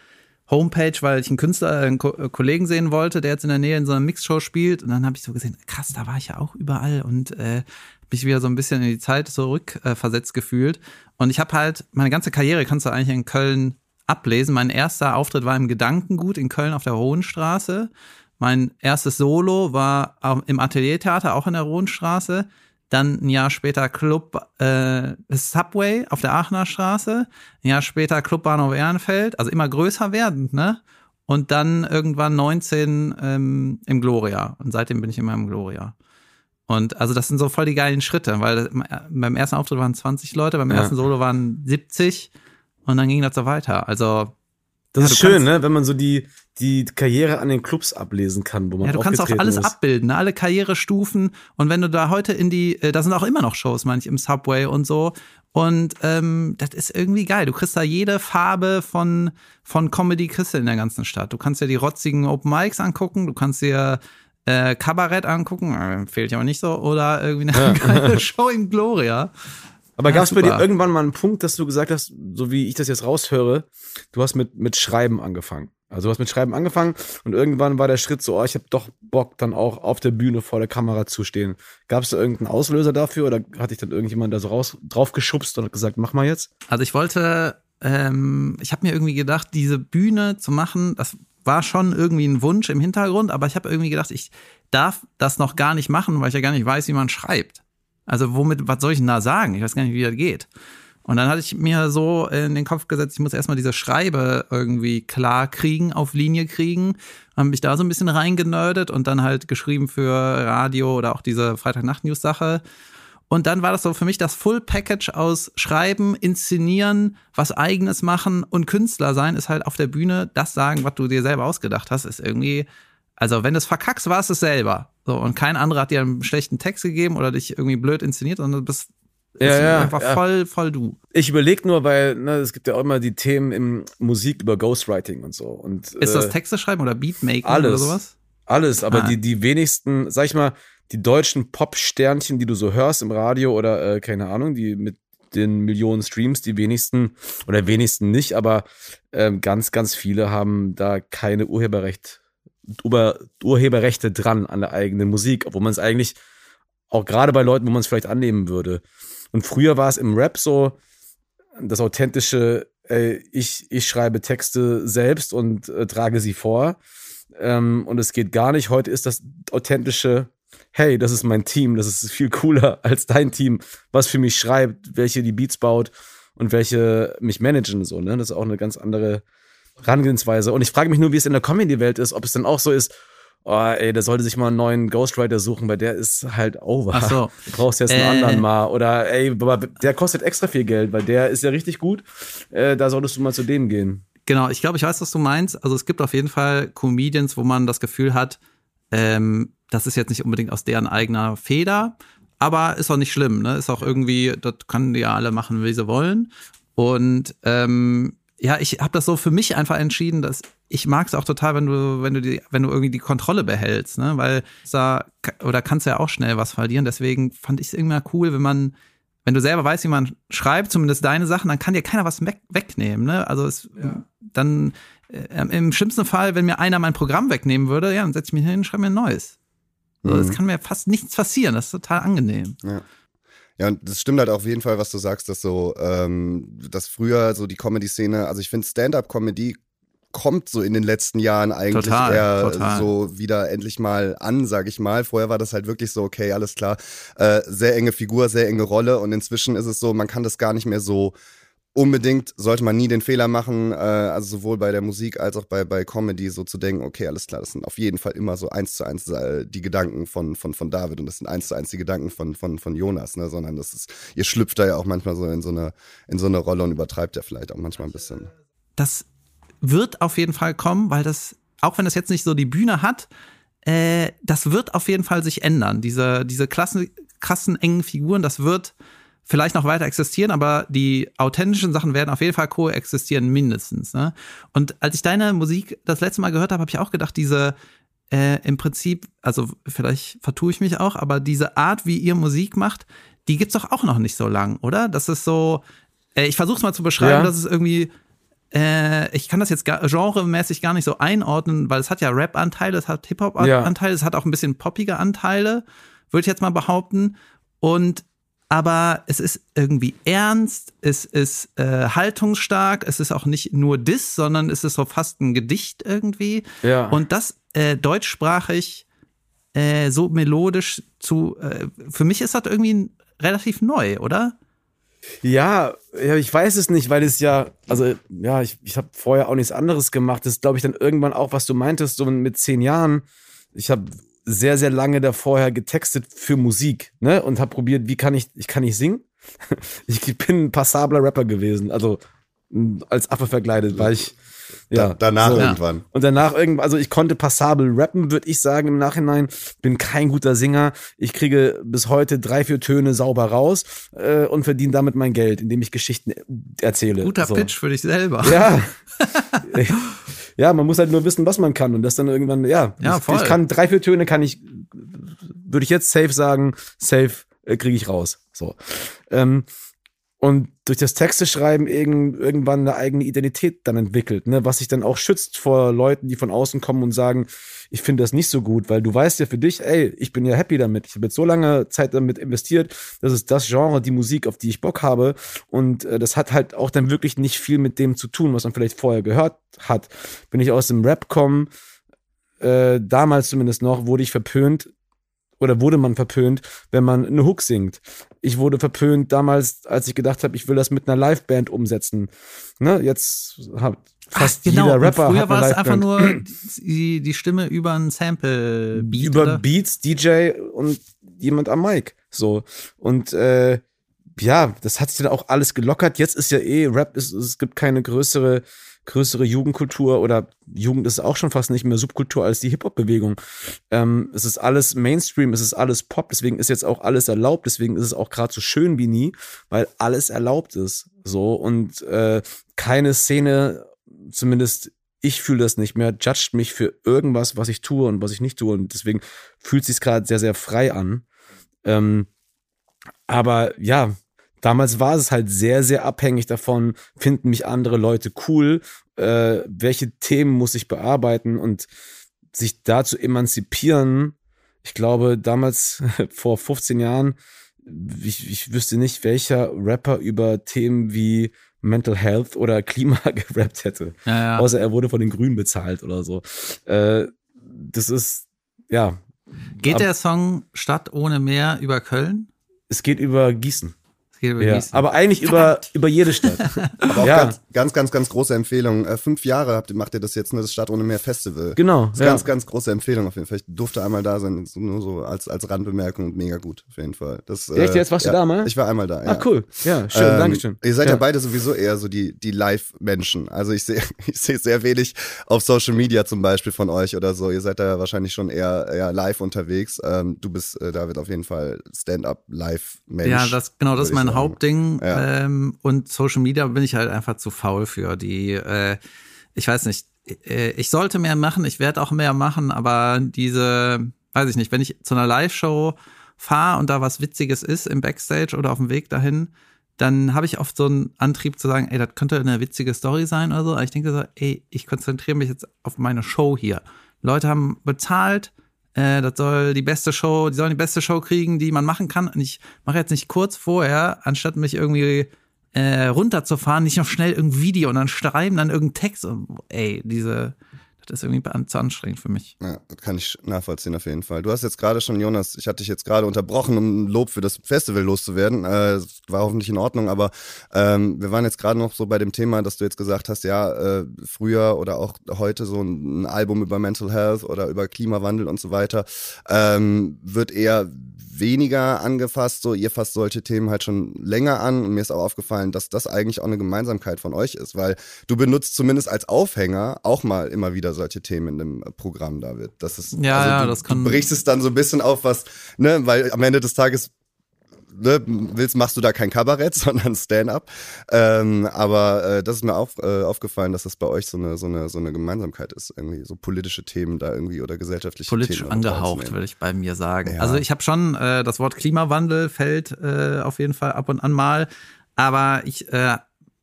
Homepage, weil ich einen Künstler, einen Ko äh, Kollegen sehen wollte, der jetzt in der Nähe in so einer Mixshow spielt. Und dann habe ich so gesehen, krass, da war ich ja auch überall und äh, mich wieder so ein bisschen in die Zeit zurück äh, gefühlt. Und ich habe halt, meine ganze Karriere kannst du eigentlich in Köln ablesen. Mein erster Auftritt war im Gedankengut in Köln auf der Hohenstraße. Mein erstes Solo war im Ateliertheater, auch in der Hohenstraße. Dann ein Jahr später Club äh, Subway auf der Aachener Straße. Ein Jahr später Club Bahnhof Ehrenfeld. Also immer größer werdend, ne? Und dann irgendwann 19 ähm, im Gloria. Und seitdem bin ich immer im Gloria. Und also das sind so voll die geilen Schritte, weil beim ersten Auftritt waren 20 Leute, beim Ja. ersten Solo waren 70 und dann ging das so weiter. Also Das Ja, ist schön, ne? Wenn man so die, die Karriere an den Clubs ablesen kann, wo man Ja, du kannst auch alles ist. abbilden, ne? alle Karrierestufen. Und wenn du da heute in die, äh, da sind auch immer noch Shows, meine ich, im Subway und so. Und ähm, das ist irgendwie geil. Du kriegst da jede Farbe von, von Comedy kriegst in der ganzen Stadt. Du kannst dir die rotzigen Open Mics angucken, du kannst dir äh, Kabarett angucken, äh, fehlt ja aber nicht so, oder irgendwie eine [LAUGHS] geile [LAUGHS] Show im Gloria. Aber Ja, gab es bei dir irgendwann mal einen Punkt, dass du gesagt hast, so wie ich das jetzt raushöre, du hast mit, mit Schreiben angefangen. Also du hast mit Schreiben angefangen und irgendwann war der Schritt so, oh, ich habe doch Bock, dann auch auf der Bühne vor der Kamera zu stehen. Gab es da irgendeinen Auslöser dafür oder hat dich dann irgendjemand da so raus, drauf geschubst und gesagt, mach mal jetzt? Also ich wollte ähm, ich habe mir irgendwie gedacht, diese Bühne zu machen, das war schon irgendwie ein Wunsch im Hintergrund, aber ich habe irgendwie gedacht, ich darf das noch gar nicht machen, weil ich ja gar nicht weiß, wie man schreibt. Also womit, was soll ich denn da sagen? Ich weiß gar nicht, wie das geht. Und dann hatte ich mir so in den Kopf gesetzt, ich muss erstmal diese Schreibe irgendwie klar kriegen, auf Linie kriegen. Habe mich da so ein bisschen reingenördet und dann halt geschrieben für Radio oder auch diese Freitagnacht-News-Sache. Und dann war das so für mich das Full Package aus Schreiben, Inszenieren, was eigenes machen und Künstler sein ist halt auf der Bühne das sagen, was du dir selber ausgedacht hast, ist irgendwie, also wenn du es verkackst, war es es selber. So, und kein anderer hat dir einen schlechten Text gegeben oder dich irgendwie blöd inszeniert, sondern du bist Ja, ja, einfach ja. voll, voll du. Ich überlege nur, weil ne, es gibt ja auch immer die Themen im Musik über Ghostwriting und so. Und, Ist das äh, Texte schreiben oder Beatmaking alles. oder sowas? Alles, aber Ah. die, die wenigsten, sag ich mal, die deutschen Pop-Sternchen, die du so hörst im Radio oder äh, keine Ahnung, die mit den Millionen Streams, die wenigsten oder wenigsten nicht, aber ähm, ganz, ganz viele haben da keine Urheberrecht, Ur Urheberrechte dran an der eigenen Musik, obwohl man es eigentlich auch gerade bei Leuten, wo man es vielleicht annehmen würde. Und früher war es im Rap so, das authentische, äh, ich, ich schreibe Texte selbst und äh, trage sie vor. Ähm, und es geht gar nicht. Heute ist das authentische, hey, das ist mein Team, das ist viel cooler [LAUGHS] als dein Team, was für mich schreibt, welche die Beats baut und welche mich managen. So, ne? Das ist auch eine ganz andere Herangehensweise. Und ich frage mich nur, wie es in der Comedy-Welt ist, ob es dann auch so ist, oh, ey, der sollte sich mal einen neuen Ghostwriter suchen, weil der ist halt over. Ach so. Du brauchst jetzt einen Äh. anderen mal. Oder ey, aber der kostet extra viel Geld, weil der ist ja richtig gut. Äh, da solltest du mal zu dem gehen. Genau, ich glaube, ich weiß, was du meinst. Also es gibt auf jeden Fall Comedians, wo man das Gefühl hat, ähm, das ist jetzt nicht unbedingt aus deren eigener Feder, aber ist auch nicht schlimm, ne? Ist auch irgendwie, das können die ja alle machen, wie sie wollen. Und ähm, ja, ich habe das so für mich einfach entschieden, dass ich mag es auch total, wenn du, wenn du die, wenn du irgendwie die Kontrolle behältst, ne? Weil da oder kannst ja auch schnell was verlieren. Deswegen fand ich es immer cool, wenn man wenn du selber weißt, wie man schreibt, zumindest deine Sachen, dann kann dir keiner was weg, wegnehmen. Ne? Also es, dann äh, im schlimmsten Fall, wenn mir einer mein Programm wegnehmen würde, ja, dann setze ich mich hin und schreibe mir ein neues. Mhm. Es kann mir fast nichts passieren. Das ist total angenehm. Ja, und das stimmt halt auf jeden Fall, was du sagst, dass so, ähm, dass früher so die Comedy-Szene, also ich finde Stand-up-Comedy kommt so in den letzten Jahren eigentlich Total, eher total. so wieder endlich mal an, sag ich mal. Vorher war das halt wirklich so, okay, alles klar, äh, sehr enge Figur, sehr enge Rolle und inzwischen ist es so, man kann das gar nicht mehr so unbedingt, sollte man nie den Fehler machen, äh, also sowohl bei der Musik als auch bei, bei Comedy so zu denken, okay, alles klar, das sind auf jeden Fall immer so eins zu eins äh, die Gedanken von, von, von David und das sind eins zu eins die Gedanken von, von, von Jonas, ne, sondern das ist, ihr schlüpft da ja auch manchmal so in so eine, in so eine Rolle und übertreibt ja vielleicht auch manchmal ein bisschen. Das wird auf jeden Fall kommen, weil das, auch wenn das jetzt nicht so die Bühne hat, äh, das wird auf jeden Fall sich ändern. Diese, diese klassen, krassen, engen Figuren, das wird vielleicht noch weiter existieren, aber die authentischen Sachen werden auf jeden Fall koexistieren, mindestens. Ne? Und als ich deine Musik das letzte Mal gehört habe, habe ich auch gedacht, diese äh, im Prinzip, also vielleicht vertue ich mich auch, aber diese Art, wie ihr Musik macht, die gibt's doch auch noch nicht so lang, oder? Das ist so, äh, ich versuche es mal zu beschreiben, Ja. dass es irgendwie äh, ich kann das jetzt genremäßig gar nicht so einordnen, weil es hat ja Rap-Anteile, es hat Hip-Hop-Anteile, es hat auch ein bisschen poppige Anteile, würde ich jetzt mal behaupten. Und aber es ist irgendwie ernst, es ist äh, haltungsstark, es ist auch nicht nur Diss, sondern es ist so fast ein Gedicht irgendwie. Ja. Und das äh, deutschsprachig äh, so melodisch zu, äh, für mich ist das irgendwie relativ neu, oder? Ja, ja, ich weiß es nicht, weil es ja, also ja, ich, ich habe vorher auch nichts anderes gemacht. Das glaube ich, dann irgendwann auch, was du meintest, so mit zehn Jahren. Ich habe sehr, sehr lange davorher getextet für Musik, ne? Und habe probiert, wie kann ich, ich kann nicht singen. [LAUGHS] Ich bin ein passabler Rapper gewesen, also als Affe verkleidet, weil ich ja Da, danach so. irgendwann. Und danach irgendwann, also ich konnte passabel rappen, würde ich sagen im Nachhinein. Bin kein guter Singer. Ich kriege bis heute drei, vier Töne sauber raus äh, und verdiene damit mein Geld, indem ich Geschichten erzähle. Guter so. Pitch für dich selber. Ja. [LAUGHS] [LAUGHS] ja, man muss halt nur wissen, was man kann und das dann irgendwann, ja. Ja, ich, voll. ich kann drei, vier Töne kann ich, würde ich jetzt safe sagen, safe äh, kriege ich raus. So. Ähm, und durch das Texte schreiben irgend, irgendwann eine eigene Identität dann entwickelt, ne? was sich dann auch schützt vor Leuten, die von außen kommen und sagen, ich finde das nicht so gut, weil du weißt ja für dich, ey, ich bin ja happy damit. Ich habe jetzt so lange Zeit damit investiert, das ist das Genre, die Musik, auf die ich Bock habe und äh, das hat halt auch dann wirklich nicht viel mit dem zu tun, was man vielleicht vorher gehört hat. Wenn ich aus dem Rap komme, äh, damals zumindest noch, wurde ich verpönt, oder wurde man verpönt, wenn man eine Hook singt. Ich wurde verpönt damals, als ich gedacht habe, ich will das mit einer Liveband umsetzen. Ne, jetzt hat fast Ach, genau. jeder Rapper. Und früher war es einfach nur die, die Stimme über ein Sample-Beat. Über oder? Beats, DJ und jemand am Mic. So. Und äh, ja, das hat sich dann auch alles gelockert. Jetzt ist ja eh Rap, ist, es gibt keine größere größere Jugendkultur oder Jugend ist auch schon fast nicht mehr Subkultur als die Hip-Hop-Bewegung. Ähm, es ist alles Mainstream, es ist alles Pop, deswegen ist jetzt auch alles erlaubt, deswegen ist es auch gerade so schön wie nie, weil alles erlaubt ist. So und äh, keine Szene, zumindest ich fühle das nicht mehr, judgt mich für irgendwas, was ich tue und was ich nicht tue. Und deswegen fühlt sich gerade sehr, sehr frei an. Ähm, aber ja, damals war es halt sehr, sehr abhängig davon, finden mich andere Leute cool, äh, welche Themen muss ich bearbeiten und sich da zu emanzipieren. Ich glaube, damals, [LAUGHS] vor 15 Jahren, ich, ich wüsste nicht, welcher Rapper über Themen wie Mental Health oder Klima [LAUGHS] gerappt hätte. Ja, ja. Außer er wurde von den Grünen bezahlt oder so. Äh, das ist, ja. Geht der Song Stadt ohne Meer über Köln? Es geht über Gießen. Ja, aber eigentlich über, über jede Stadt. [LAUGHS] aber auch ja. ganz, ganz, ganz, ganz große Empfehlung. Äh, fünf Jahre habt, macht ihr das jetzt, ne, das Stadt ohne Meer Festival. Genau. Das ist ja. ganz, ganz große Empfehlung auf jeden Fall. Ich durfte einmal da sein, nur so als, als Randbemerkung und mega gut, auf jeden Fall. Das, äh, Echt, jetzt warst ja, du da mal? Ich war einmal da, ja. Ah, cool. Ja, schön, ähm, Dankeschön. Ihr seid ja. beide sowieso eher so die, die Live-Menschen. Also ich sehe, [LAUGHS] ich sehe sehr wenig auf Social Media zum Beispiel von euch oder so. Ihr seid da wahrscheinlich schon eher, eher live unterwegs. Ähm, du bist, äh, David, auf jeden Fall Stand-up-Live-Mensch. Ja, das, genau, das ist mein Hauptding. Ja. Ähm, und Social Media bin ich halt einfach zu faul für. Die, äh, ich weiß nicht, äh, ich sollte mehr machen, ich werde auch mehr machen, aber diese, weiß ich nicht, wenn ich zu einer Live-Show fahre und da was Witziges ist im Backstage oder auf dem Weg dahin, dann habe ich oft so einen Antrieb zu sagen, ey, das könnte eine witzige Story sein oder so. Aber ich denke so, ey, ich konzentriere mich jetzt auf meine Show hier. Leute haben bezahlt, äh, das soll die beste Show, die sollen die beste Show kriegen, die man machen kann. Und ich mache jetzt nicht kurz vorher, anstatt mich irgendwie äh, runterzufahren, nicht noch schnell irgendein Video und dann schreiben, dann irgendeinen Text. Und, ey, diese, das ist irgendwie zu anstrengend für mich. Ja, kann ich nachvollziehen auf jeden Fall. Du hast jetzt gerade schon, Jonas, ich hatte dich jetzt gerade unterbrochen, um Lob für das Festival loszuwerden. Äh, war hoffentlich in Ordnung, aber ähm, wir waren jetzt gerade noch so bei dem Thema, dass du jetzt gesagt hast, ja, äh, früher oder auch heute so ein, ein, Album über Mental Health oder über Klimawandel und so weiter ähm, wird eher weniger angefasst. So, ihr fasst solche Themen halt schon länger an. Und mir ist auch aufgefallen, dass das eigentlich auch eine Gemeinsamkeit von euch ist, weil du benutzt zumindest als Aufhänger auch mal immer wieder solche Themen in dem Programm, David. Das ist, ja, also ja, du, das kann. Du brichst es dann so ein bisschen auf, was, ne, weil am Ende des Tages ne, willst, machst du da kein Kabarett, [LAUGHS] sondern Stand-up. Ähm, aber äh, das ist mir auf, äh, aufgefallen, dass das bei euch so eine, so, eine, so eine Gemeinsamkeit ist, irgendwie so politische Themen da irgendwie oder gesellschaftliche Politisch Themen. Politisch angehaucht, würde ich bei mir sagen. Ja. Also ich habe schon, äh, das Wort Klimawandel fällt äh, auf jeden Fall ab und an mal, aber ich äh,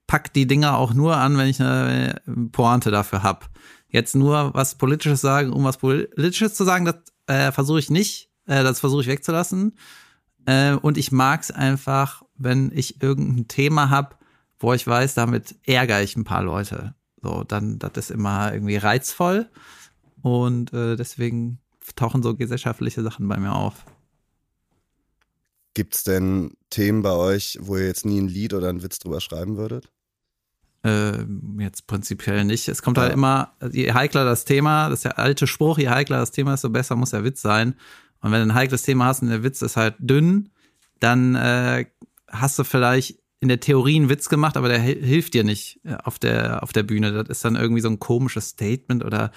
pack die Dinger auch nur an, wenn ich eine Pointe dafür hab. Jetzt nur was Politisches sagen, um was Politisches zu sagen, das äh, versuche ich nicht, äh, das versuche ich wegzulassen. Äh, und ich mag es einfach, wenn ich irgendein Thema habe, wo ich weiß, damit ärgere ich ein paar Leute. So, dann, das ist immer irgendwie reizvoll. Und äh, deswegen tauchen so gesellschaftliche Sachen bei mir auf. Gibt es denn Themen bei euch, wo ihr jetzt nie ein Lied oder einen Witz drüber schreiben würdet? Äh, jetzt prinzipiell nicht. Es kommt halt immer, je heikler das Thema, das ist der alte Spruch, je heikler das Thema ist, so besser muss der Witz sein. Und wenn du ein heikles Thema hast und der Witz ist halt dünn, dann äh, hast du vielleicht in der Theorie einen Witz gemacht, aber der hilft dir nicht äh, auf der, auf der Bühne. Das ist dann irgendwie so ein komisches Statement oder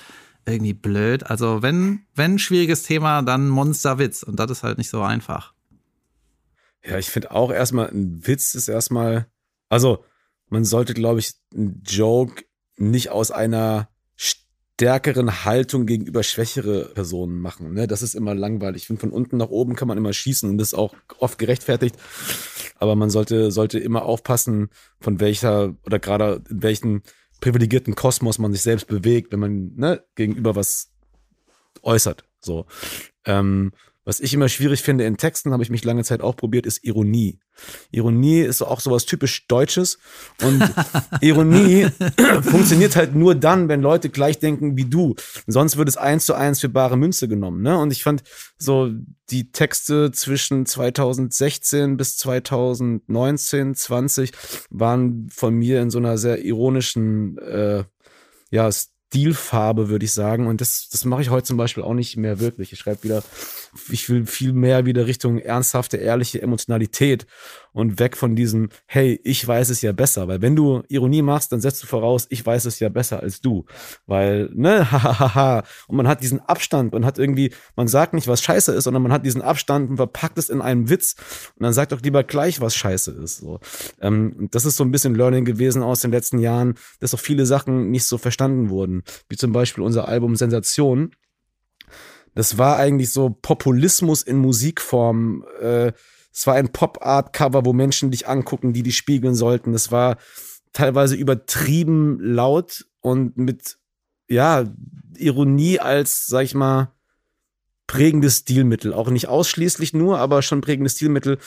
irgendwie blöd. Also wenn, wenn ein schwieriges Thema, dann Monsterwitz. Und das ist halt nicht so einfach. Ja, ich finde auch erstmal, ein Witz ist erstmal, also man sollte, glaube ich, einen Joke nicht aus einer stärkeren Haltung gegenüber schwächere Personen machen. Ne? Das ist immer langweilig. Ich finde, von unten nach oben kann man immer schießen und das ist auch oft gerechtfertigt. Aber man sollte, sollte immer aufpassen, von welcher oder gerade in welchen privilegierten Kosmos man sich selbst bewegt, wenn man ne, gegenüber was äußert. So. Ähm, was ich immer schwierig finde in Texten, habe ich mich lange Zeit auch probiert, ist Ironie. Ironie ist auch sowas typisch Deutsches. Und [LAUGHS] Ironie [CLEARS THROAT] funktioniert halt nur dann, wenn Leute gleich denken wie du. Sonst wird es eins zu eins für bare Münze genommen. Ne? Und ich fand so die Texte zwischen 2016 bis 2019, 20 waren von mir in so einer sehr ironischen äh, ja, Stilfarbe, würde ich sagen. Und das, das mache ich heute zum Beispiel auch nicht mehr wirklich. Ich schreibe wieder, ich will viel mehr wieder Richtung ernsthafte, ehrliche Emotionalität und weg von diesem, hey, ich weiß es ja besser. Weil wenn du Ironie machst, dann setzt du voraus, ich weiß es ja besser als du. Weil, ne, [LAUGHS] hahaha. und man hat diesen Abstand, man hat irgendwie, man sagt nicht, was scheiße ist, sondern man hat diesen Abstand und verpackt es in einen Witz und dann sagt doch lieber gleich, was scheiße ist. So. Ähm, das ist so ein bisschen Learning gewesen aus den letzten Jahren, dass auch viele Sachen nicht so verstanden wurden. Wie zum Beispiel unser Album Sensation. Das war eigentlich so Populismus in Musikform. Äh, es war ein Pop-Art-Cover, wo Menschen dich angucken, die dich spiegeln sollten. Es war teilweise übertrieben laut und mit, ja, Ironie als, sag ich mal, prägendes Stilmittel. Auch nicht ausschließlich nur, aber schon prägendes Stilmittel.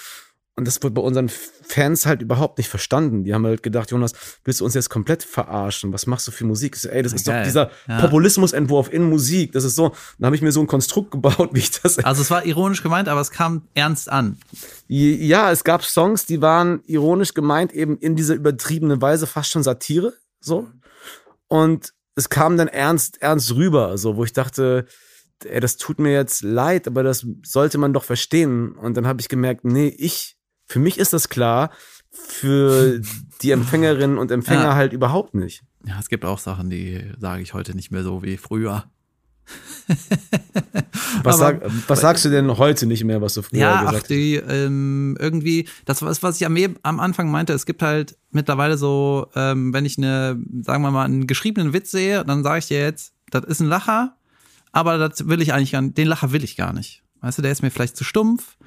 Und das wird bei unseren Fans halt überhaupt nicht verstanden. Die haben halt gedacht, Jonas, willst du uns jetzt komplett verarschen? Was machst du für Musik? So, ey, das ist Geil. doch dieser ja. Populismusentwurf in Musik. Das ist so, dann habe ich mir so ein Konstrukt gebaut, [LAUGHS] wie ich das. Also es war ironisch gemeint, aber es kam ernst an. Ja, es gab Songs, die waren ironisch gemeint, eben in dieser übertriebenen Weise, fast schon Satire. So. Und es kam dann ernst, ernst rüber, so, wo ich dachte, ey, das tut mir jetzt leid, aber das sollte man doch verstehen. Und dann habe ich gemerkt, nee, ich für mich ist das klar, für die Empfängerinnen und Empfänger ja. halt überhaupt nicht. Ja, es gibt auch Sachen, die sage ich heute nicht mehr so wie früher. was, sag, was sagst du denn heute nicht mehr, was du früher ja, gesagt hast? Ja, die ähm, irgendwie, das was, was ich am, am Anfang meinte, es gibt halt mittlerweile so, ähm, wenn ich eine, sagen wir mal, einen geschriebenen Witz sehe, dann sage ich dir jetzt, das ist ein Lacher, aber das will ich eigentlich gar nicht, den Lacher will ich gar nicht. Weißt du, der ist mir vielleicht zu stumpf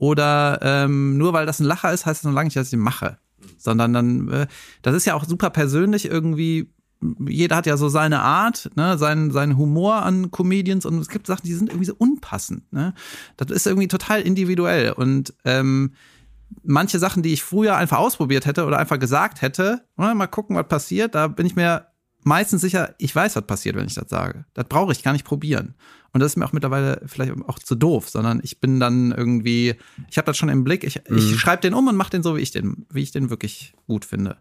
oder ähm, nur weil das ein Lacher ist, heißt das noch lange nicht, dass ich den mache. Sondern dann, äh, das ist ja auch super persönlich irgendwie. Jeder hat ja so seine Art, ne, seinen, seinen Humor an Comedians und es gibt Sachen, die sind irgendwie so unpassend. Ne? Das ist irgendwie total individuell. Und ähm, manche Sachen, die ich früher einfach ausprobiert hätte oder einfach gesagt hätte, mal gucken, was passiert, da bin ich mir meistens sicher, ich weiß, was passiert, wenn ich das sage. Das brauche ich gar nicht probieren. Und das ist mir auch mittlerweile vielleicht auch zu doof, sondern ich bin dann irgendwie, ich habe das schon im Blick, ich, mhm. ich schreibe den um und mache den so, wie ich den, wie ich den wirklich gut finde.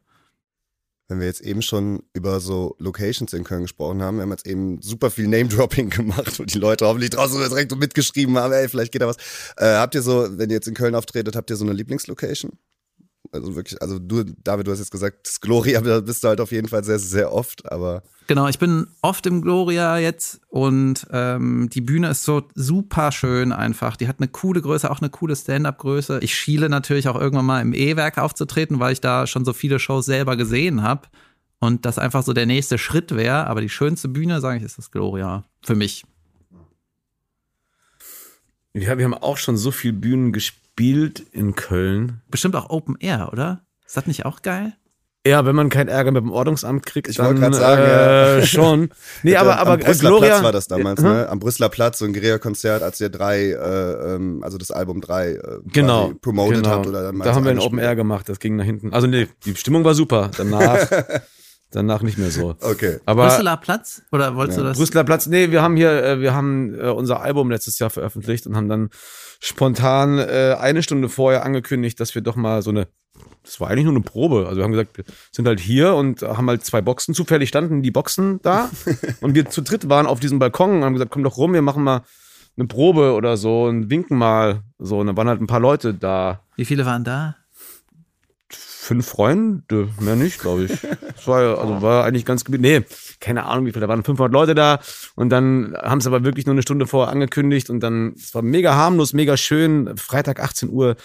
Wenn wir jetzt eben schon über so Locations in Köln gesprochen haben, wir haben jetzt eben super viel Name-Dropping [LAUGHS] gemacht und die Leute hoffentlich draußen direkt mitgeschrieben haben, ey, vielleicht geht da was. Äh, habt ihr so, wenn ihr jetzt in Köln auftretet, habt ihr so eine Lieblingslocation? Also wirklich, also du, David, du hast jetzt gesagt, das Gloria da bist du halt auf jeden Fall sehr, sehr oft, aber. Genau, ich bin oft im Gloria jetzt und ähm, die Bühne ist so super schön einfach. Die hat eine coole Größe, auch eine coole Stand-up-Größe. Ich schiele natürlich auch irgendwann mal im E-Werk aufzutreten, weil ich da schon so viele Shows selber gesehen habe. Und das einfach so der nächste Schritt wäre. Aber die schönste Bühne, sage ich, ist das Gloria. Für mich. Ja, wir haben auch schon so viele Bühnen gespielt gespielt in Köln. Bestimmt auch Open Air, oder? Ist das nicht auch geil? Ja, wenn man keinen Ärger mit dem Ordnungsamt kriegt, ich dann gerade sagen, äh, ja. [LAUGHS] schon. [LAUGHS] Nee, aber aber am Brüsseler Gloria, Platz war das damals, ne? Am Brüsseler Platz so ein Guerilla-Konzert, als ihr drei, äh, ähm, also das Album drei äh, genau, promoted genau. habt oder dann mal Da haben wir ein Open Air gemacht, das ging nach hinten. Also nee, die Stimmung war super. Danach [LAUGHS] danach nicht mehr so. Okay. Aber Brüsseler Platz oder wolltest ja. du das? Brüsseler Platz. Nee, wir haben hier äh, wir haben äh, unser Album letztes Jahr veröffentlicht und haben dann spontan äh, eine Stunde vorher angekündigt, dass wir doch mal so eine, das war eigentlich nur eine Probe. Also wir haben gesagt, wir sind halt hier und haben halt zwei Boxen. Zufällig standen die Boxen da [LAUGHS] und wir zu dritt waren auf diesem Balkon und haben gesagt, komm doch rum, wir machen mal eine Probe oder so und winken mal. So, und dann waren halt ein paar Leute da. Wie viele waren da? Fünf Freunde, mehr nicht, glaube ich. Das war, also war eigentlich ganz, nee, keine Ahnung, wie viele, da waren 500 Leute da und dann haben sie aber wirklich nur eine Stunde vorher angekündigt und dann, es war mega harmlos, mega schön, Freitag 18 Uhr,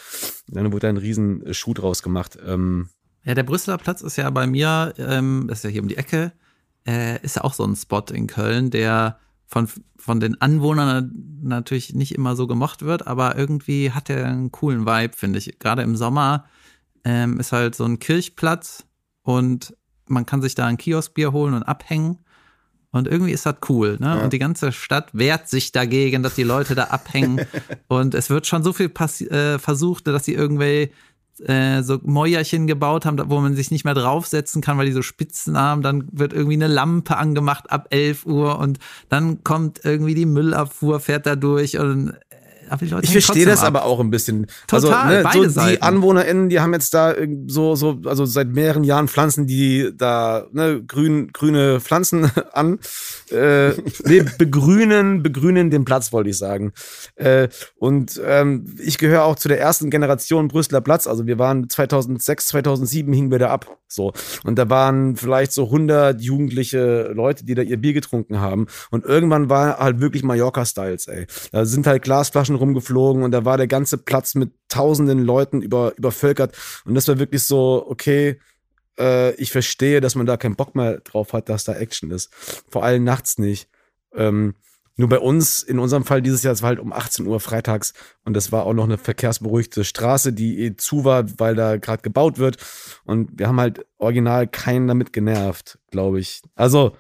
dann wurde ein riesen Shoot draus gemacht. Ähm, ja, der Brüsseler Platz ist ja bei mir, ähm, das ist ja hier um die Ecke, äh, ist ja auch so ein Spot in Köln, der von, von den Anwohnern natürlich nicht immer so gemocht wird, aber irgendwie hat er einen coolen Vibe, finde ich. Gerade im Sommer ähm, ist halt so ein Kirchplatz und man kann sich da ein Kioskbier holen und abhängen. Und irgendwie ist das cool, ne? Ja. Und die ganze Stadt wehrt sich dagegen, dass die Leute da abhängen. [LAUGHS] und es wird schon so viel äh, versucht, dass sie irgendwie äh, so Mäuerchen gebaut haben, wo man sich nicht mehr draufsetzen kann, weil die so Spitzen haben. Dann wird irgendwie eine Lampe angemacht ab 11 Uhr und dann kommt irgendwie die Müllabfuhr, fährt da durch und aber die Leute ich verstehe das ab. aber auch ein bisschen. Also, Total, also, ne, so. Die AnwohnerInnen, die haben jetzt da so, so, also seit mehreren Jahren pflanzen die da ne, grün, grüne Pflanzen [LAUGHS] an. Äh, nee, [LAUGHS] begrünen, begrünen den Platz, wollte ich sagen. Äh, und ähm, ich gehöre auch zu der ersten Generation Brüsseler Platz. Also wir waren 2006, 2007 hingen wir da ab. So. Und da waren vielleicht so 100 jugendliche Leute, die da ihr Bier getrunken haben. Und irgendwann war halt wirklich Mallorca-Styles, ey. Da sind halt Glasflaschen rumgeflogen und da war der ganze Platz mit tausenden Leuten über, übervölkert. Und das war wirklich so, okay, äh, ich verstehe, dass man da keinen Bock mehr drauf hat, dass da Action ist. Vor allem nachts nicht. Ähm, nur bei uns, in unserem Fall dieses Jahr, es war halt um 18 Uhr freitags und das war auch noch eine verkehrsberuhigte Straße, die eh zu war, weil da gerade gebaut wird. Und wir haben halt original keinen damit genervt, glaube ich. Also,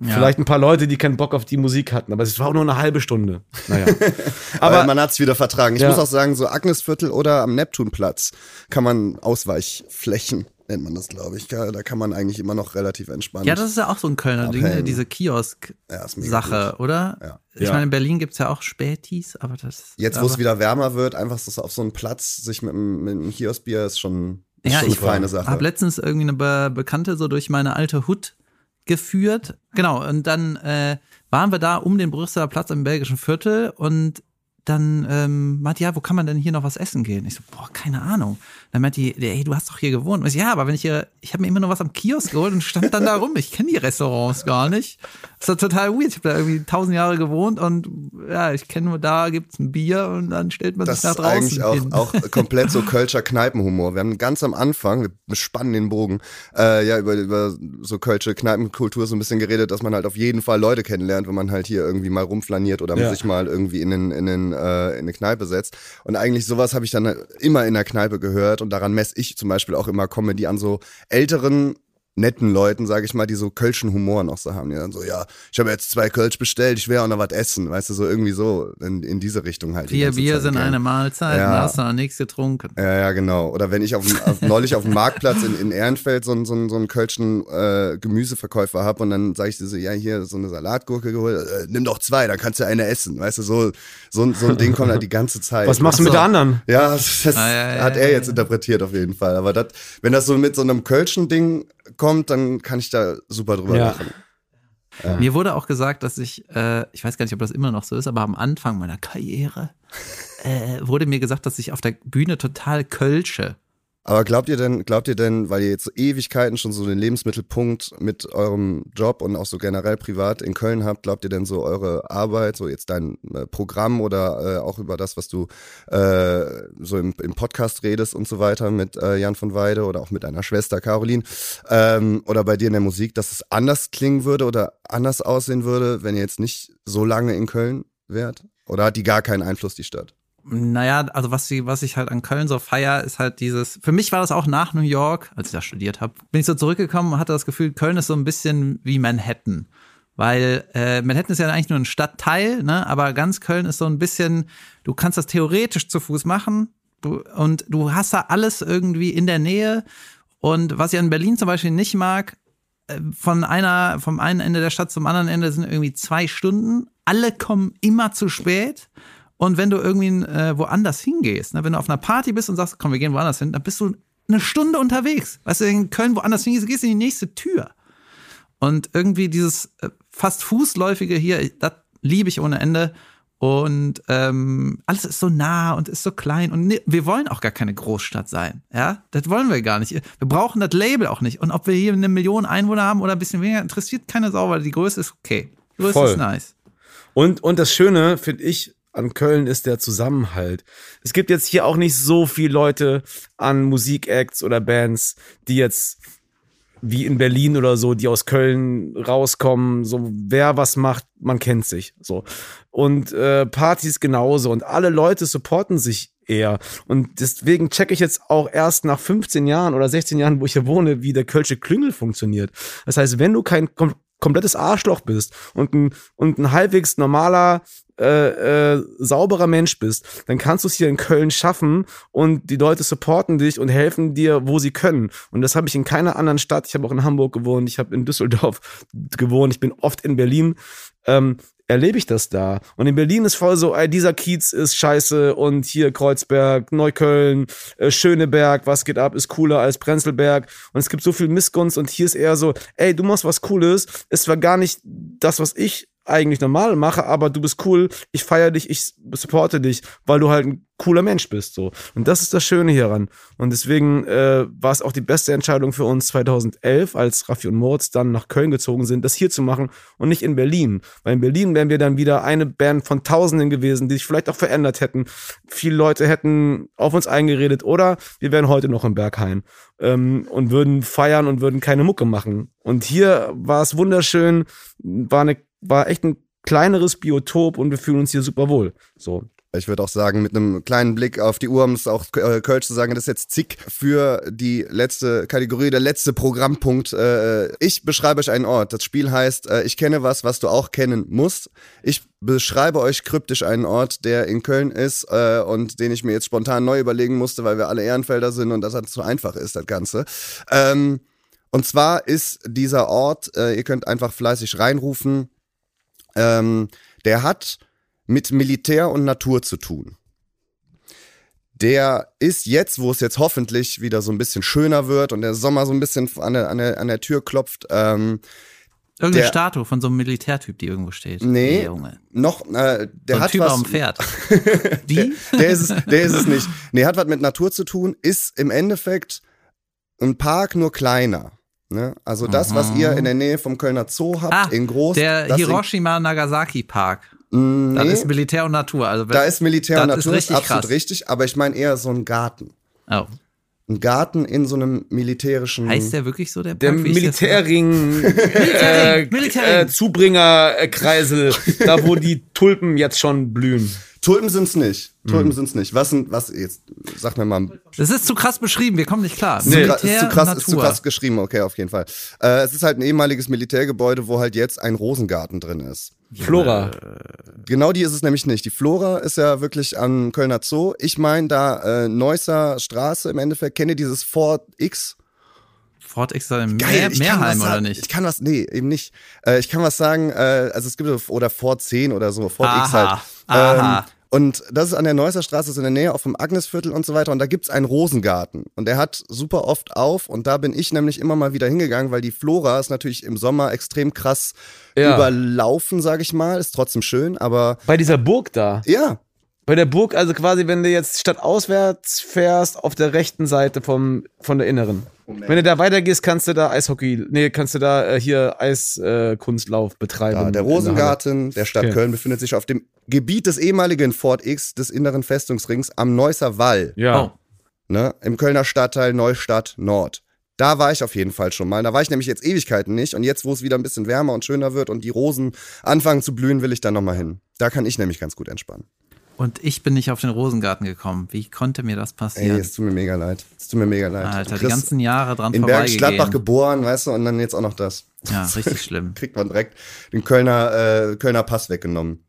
ja. Vielleicht ein paar Leute, die keinen Bock auf die Musik hatten, aber es war auch nur eine halbe Stunde. Naja. [LAUGHS] aber man hat es wieder vertragen. Ich ja. muss auch sagen, so Agnesviertel oder am Neptunplatz kann man Ausweichflächen nennt man das, glaube ich. Da kann man eigentlich immer noch relativ entspannt. Ja, das ist ja auch so ein Kölner Ding, ne? diese Kiosk-Sache, ja, oder? Ja. Ich meine, in Berlin gibt es ja auch Spätis, aber das. Jetzt, wo es wieder wärmer wird, einfach so auf so einen Platz sich mit, mit einem Kioskbier ist schon, ist ja, schon eine feine Sache. Ich habe letztens irgendwie eine Be Bekannte so durch meine alte Hut geführt. Genau, und dann äh, waren wir da um den Brüsseler Platz im belgischen Viertel und dann ähm, meinte, ja, wo kann man denn hier noch was essen gehen? Ich so, boah, keine Ahnung. Dann meinte die, ey, du hast doch hier gewohnt. Und ich ja, aber wenn ich hier, ich habe mir immer noch was am Kiosk geholt und stand dann da rum. Ich kenne die Restaurants gar nicht. Das ist total weird. Ich habe da irgendwie tausend Jahre gewohnt und ja, ich kenne nur da gibt's ein Bier und dann stellt man das sich nach draußen Das ist eigentlich auch, auch [LAUGHS] komplett so Kölscher Kneipenhumor. Wir haben ganz am Anfang, wir bespannen den Bogen, äh, ja, über, über so Kölsche Kneipenkultur so ein bisschen geredet, dass man halt auf jeden Fall Leute kennenlernt, wenn man halt hier irgendwie mal rumflaniert oder ja. sich mal irgendwie in, den, in, den, äh, in eine Kneipe setzt. Und eigentlich sowas habe ich dann immer in der Kneipe gehört und daran messe ich zum Beispiel auch immer Comedy an so älteren netten Leuten, sage ich mal, die so kölschen Humor noch so haben. Die dann so, ja, ich habe jetzt zwei Kölsch bestellt, ich will auch noch was essen. Weißt du, so irgendwie so in, in diese Richtung halt. Vier Bier sind eine Mahlzeit, ja. hast du noch nichts getrunken. Ja, ja, genau. Oder wenn ich auf, auf neulich auf dem Marktplatz in, in Ehrenfeld so, einen so, so einen kölschen äh, Gemüseverkäufer habe und dann sage ich dir so, ja, hier so eine Salatgurke geholt, äh, nimm doch zwei, dann kannst du eine essen. Weißt du, so, so, so ein Ding kommt halt die ganze Zeit. Was machst du mit der anderen? Ja, das, ah, ja, ja, hat er jetzt interpretiert auf jeden Fall. Aber das, wenn das so mit so einem kölschen Ding kommt, dann kann ich da super drüber ja. lachen. Ja. Mir wurde auch gesagt, dass ich, äh, ich weiß gar nicht, ob das immer noch so ist, aber am Anfang meiner Karriere äh, wurde mir gesagt, dass ich auf der Bühne total kölsche. Aber glaubt ihr denn, glaubt ihr denn, weil ihr jetzt Ewigkeiten schon so den Lebensmittelpunkt mit eurem Job und auch so generell privat in Köln habt, glaubt ihr denn so eure Arbeit, so jetzt dein äh, Programm oder äh, auch über das, was du äh, so im, im Podcast redest und so weiter mit äh, Jan von Weide oder auch mit deiner Schwester Caroline ähm, oder bei dir in der Musik, dass es anders klingen würde oder anders aussehen würde, wenn ihr jetzt nicht so lange in Köln wärt? Oder hat die gar keinen Einfluss, die Stadt? Naja, also was, sie, was ich halt an Köln so feier, ist halt dieses, für mich war das auch nach New York, als ich da studiert habe, bin ich so zurückgekommen und hatte das Gefühl, Köln ist so ein bisschen wie Manhattan. Weil äh, Manhattan ist ja eigentlich nur ein Stadtteil, ne? aber ganz Köln ist so ein bisschen, du kannst das theoretisch zu Fuß machen und du hast da alles irgendwie in der Nähe. Und was ich an Berlin zum Beispiel nicht mag, äh, von einer, vom einen Ende der Stadt zum anderen Ende sind irgendwie zwei Stunden. Alle kommen immer zu spät. Und wenn du irgendwie äh, woanders hingehst, ne, wenn du auf einer Party bist und sagst, komm, wir gehen woanders hin, dann bist du eine Stunde unterwegs. Weißt du, in Köln woanders hingehst, gehst in die nächste Tür. Und irgendwie dieses äh, fast Fußläufige hier, das liebe ich ohne Ende. Und ähm, alles ist so nah und ist so klein. Und ne, wir wollen auch gar keine Großstadt sein. Ja, das wollen wir gar nicht. Wir brauchen das Label auch nicht. Und ob wir hier eine Million Einwohner haben oder ein bisschen weniger, interessiert keine Sau, weil die Größe ist okay. Die Größe Voll. ist nice. Und, und das Schöne, finde ich, an Köln ist der Zusammenhalt. Es gibt jetzt hier auch nicht so viele Leute an Musikacts oder Bands, die jetzt wie in Berlin oder so, die aus Köln rauskommen, so wer was macht, man kennt sich. So. Und äh, Partys genauso. Und alle Leute supporten sich eher. Und deswegen checke ich jetzt auch erst nach 15 Jahren oder 16 Jahren, wo ich hier wohne, wie der Kölsche Klüngel funktioniert. Das heißt, wenn du kein kom komplettes Arschloch bist und ein, und ein halbwegs normaler, äh, äh, sauberer Mensch bist, dann kannst du es hier in Köln schaffen und die Leute supporten dich und helfen dir, wo sie können. Und das habe ich in keiner anderen Stadt. Ich habe auch in Hamburg gewohnt, ich habe in Düsseldorf [LAUGHS] gewohnt, ich bin oft in Berlin. Ähm, erlebe ich das da. Und in Berlin ist voll so, ey, dieser Kiez ist scheiße und hier Kreuzberg, Neukölln, äh, Schöneberg, was geht ab, ist cooler als Prenzlberg. Und es gibt so viel Missgunst und hier ist eher so, ey, du machst was Cooles, ist zwar gar nicht das, was ich eigentlich normal mache, aber du bist cool, ich feiere dich, ich supporte dich, weil du halt ein cooler Mensch bist so. Und das ist das Schöne hieran. Und deswegen äh, war es auch die beste Entscheidung für uns 2011, als Raffi und Moritz dann nach Köln gezogen sind, das hier zu machen und nicht in Berlin. Weil in Berlin wären wir dann wieder eine Band von Tausenden gewesen, die sich vielleicht auch verändert hätten. Viele Leute hätten auf uns eingeredet oder wir wären heute noch im Berghain ähm, und würden feiern und würden keine Mucke machen. Und hier war es wunderschön, war eine war echt ein kleineres Biotop und wir fühlen uns hier super wohl. So. Ich würde auch sagen, mit einem kleinen Blick auf die Uhr, um es auch äh, Kölsch zu sagen, das ist jetzt zick für die letzte Kategorie, der letzte Programmpunkt. Äh, ich beschreibe euch einen Ort. Das Spiel heißt, äh, ich kenne was, was du auch kennen musst. Ich beschreibe euch kryptisch einen Ort, der in Köln ist äh, und den ich mir jetzt spontan neu überlegen musste, weil wir alle Ehrenfelder sind und das halt zu einfach ist, das Ganze. Ähm, und zwar ist dieser Ort, äh, ihr könnt einfach fleißig reinrufen, ähm, der hat mit Militär und Natur zu tun. Der ist jetzt, wo es jetzt hoffentlich wieder so ein bisschen schöner wird und der Sommer so ein bisschen an der, an der, an der Tür klopft. Ähm, Irgendeine der- Statue von so einem Militärtyp, die irgendwo steht. Nee. Nee, Junge. noch, äh, der so hat Typ was. auf dem Pferd. [LAUGHS] Die? Der ist es, der ist es nicht. Nee, hat was mit Natur zu tun, ist im Endeffekt ein Park nur kleiner. Ne? Also das, was ihr in der Nähe vom Kölner Zoo habt, Ah, in groß. der das Hiroshima Nagasaki Park. In, Das nee, ist Militär und Natur. Also da ist Militär und Natur, ist richtig absolut krass. richtig, aber ich meine eher so ein Garten. Oh. Ein Garten in so einem militärischen. Heißt der wirklich so, der Der Park? wie ich jetzt- Militärring, [LAUGHS] Militärring, Militärring. Äh, Zubringerkreisel, da wo die Tulpen jetzt schon blühen. Tulpen sind's nicht. Mhm. Tulpen sind's nicht. Was sind, was jetzt, sag mir mal. Das ist zu krass beschrieben, wir kommen nicht klar. Ist, zu, ist, zu krass, ist zu krass geschrieben, okay, auf jeden Fall. Äh, es ist halt ein ehemaliges Militärgebäude, wo halt jetzt ein Rosengarten drin ist. Flora. Genau die ist es nämlich nicht. Die Flora ist ja wirklich am Kölner Zoo. Ich meine da äh, Neusser Straße im Endeffekt. Kennt ihr dieses Fort X? Fort X in Geil, was oder nicht? Ich kann was, nee, eben nicht. Äh, ich kann was sagen, äh, also es gibt, oder Fort 10 oder so, Fort X Aha, halt. aha. Und das ist an der Neusser Straße, ist in der Nähe auf dem Agnesviertel und so weiter. Und da gibt's einen Rosengarten. Und der hat super oft auf. Und da bin ich nämlich immer mal wieder hingegangen, weil die Flora ist natürlich im Sommer extrem krass Ja. überlaufen, sag ich mal. Ist trotzdem schön, aber Bei dieser Burg da. ja, Bei der Burg, also quasi, wenn du jetzt stadtauswärts fährst, auf der rechten Seite vom, von der inneren. Wenn du da weitergehst, kannst du da Eishockey, nee, kannst du da äh, hier Eiskunstlauf äh, betreiben. Ja, der. Rosengarten der Stadt Okay. Köln befindet sich auf dem Gebiet des ehemaligen Fort X des inneren Festungsrings am Neusser Wall, Ja. Oh. ne, im Kölner Stadtteil Neustadt Nord. Da war ich auf jeden Fall schon mal. Da war ich nämlich jetzt Ewigkeiten nicht. Und jetzt, wo es wieder ein bisschen wärmer und schöner wird und die Rosen anfangen zu blühen, will ich da nochmal hin. Da kann ich nämlich ganz gut entspannen. Und ich bin nicht auf den Rosengarten gekommen. Wie konnte mir das Ey, passieren? es tut mir mega leid. Es tut mir mega leid. Alter, die ganzen Jahre dran in Bergisch Gladbach vorbeigegangen. geboren, weißt du, und dann jetzt auch noch das. Ja, richtig [LAUGHS] schlimm. Kriegt man direkt den Kölner, äh, Kölner Pass weggenommen.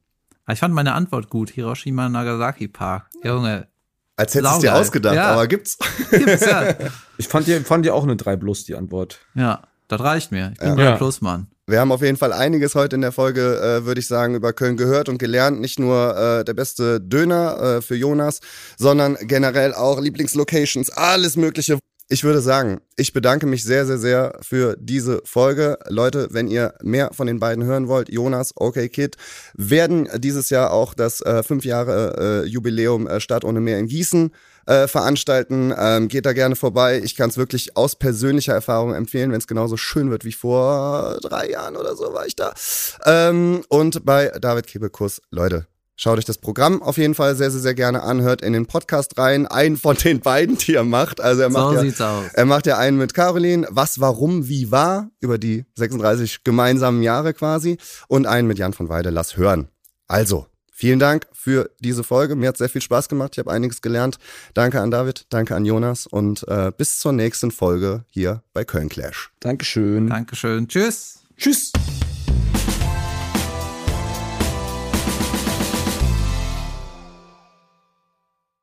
Ich fand meine Antwort gut. Hiroshima Nagasaki Park. Junge, Als hättest du es dir ausgedacht, Ja. aber gibt's. [LAUGHS] gibt's ja. Ich fand die, fand auch eine 3 plus, die Antwort. ja, das reicht mir. Ich bin Ja. ja. Ja. Plus, Mann. Wir haben auf jeden Fall einiges heute in der Folge, äh, würde ich sagen, über Köln gehört und gelernt. Nicht nur äh, der beste Döner äh, für Jonas, sondern generell auch Lieblingslocations, alles Mögliche. Ich würde sagen, ich bedanke mich sehr, sehr, sehr für diese Folge. Leute, wenn ihr mehr von den beiden hören wollt, Jonas, okay Kid, werden dieses Jahr auch das äh, fünf Jahre äh, Jubiläum äh, Stadt ohne Meer in Gießen äh, veranstalten. Ähm, geht da gerne vorbei. Ich kann es wirklich aus persönlicher Erfahrung empfehlen, wenn es genauso schön wird wie vor drei Jahren oder so war ich da. Ähm, und bei David Kebekus, Leute, Schaut euch das Programm auf jeden Fall sehr, sehr, sehr gerne an. Hört in den Podcast rein. Einen von den beiden, die er macht. Also er macht, So ja, sieht's aus. er macht ja einen mit Caroline. Was, warum, wie war über die 36 gemeinsamen Jahre quasi. Und einen mit Jan von Weide. Lass hören. Also, vielen Dank für diese Folge. Mir hat sehr viel Spaß gemacht. Ich habe einiges gelernt. Danke an David, danke an Jonas und äh, bis zur nächsten Folge hier bei Köln Clash. Dankeschön. Dankeschön. Tschüss. Tschüss.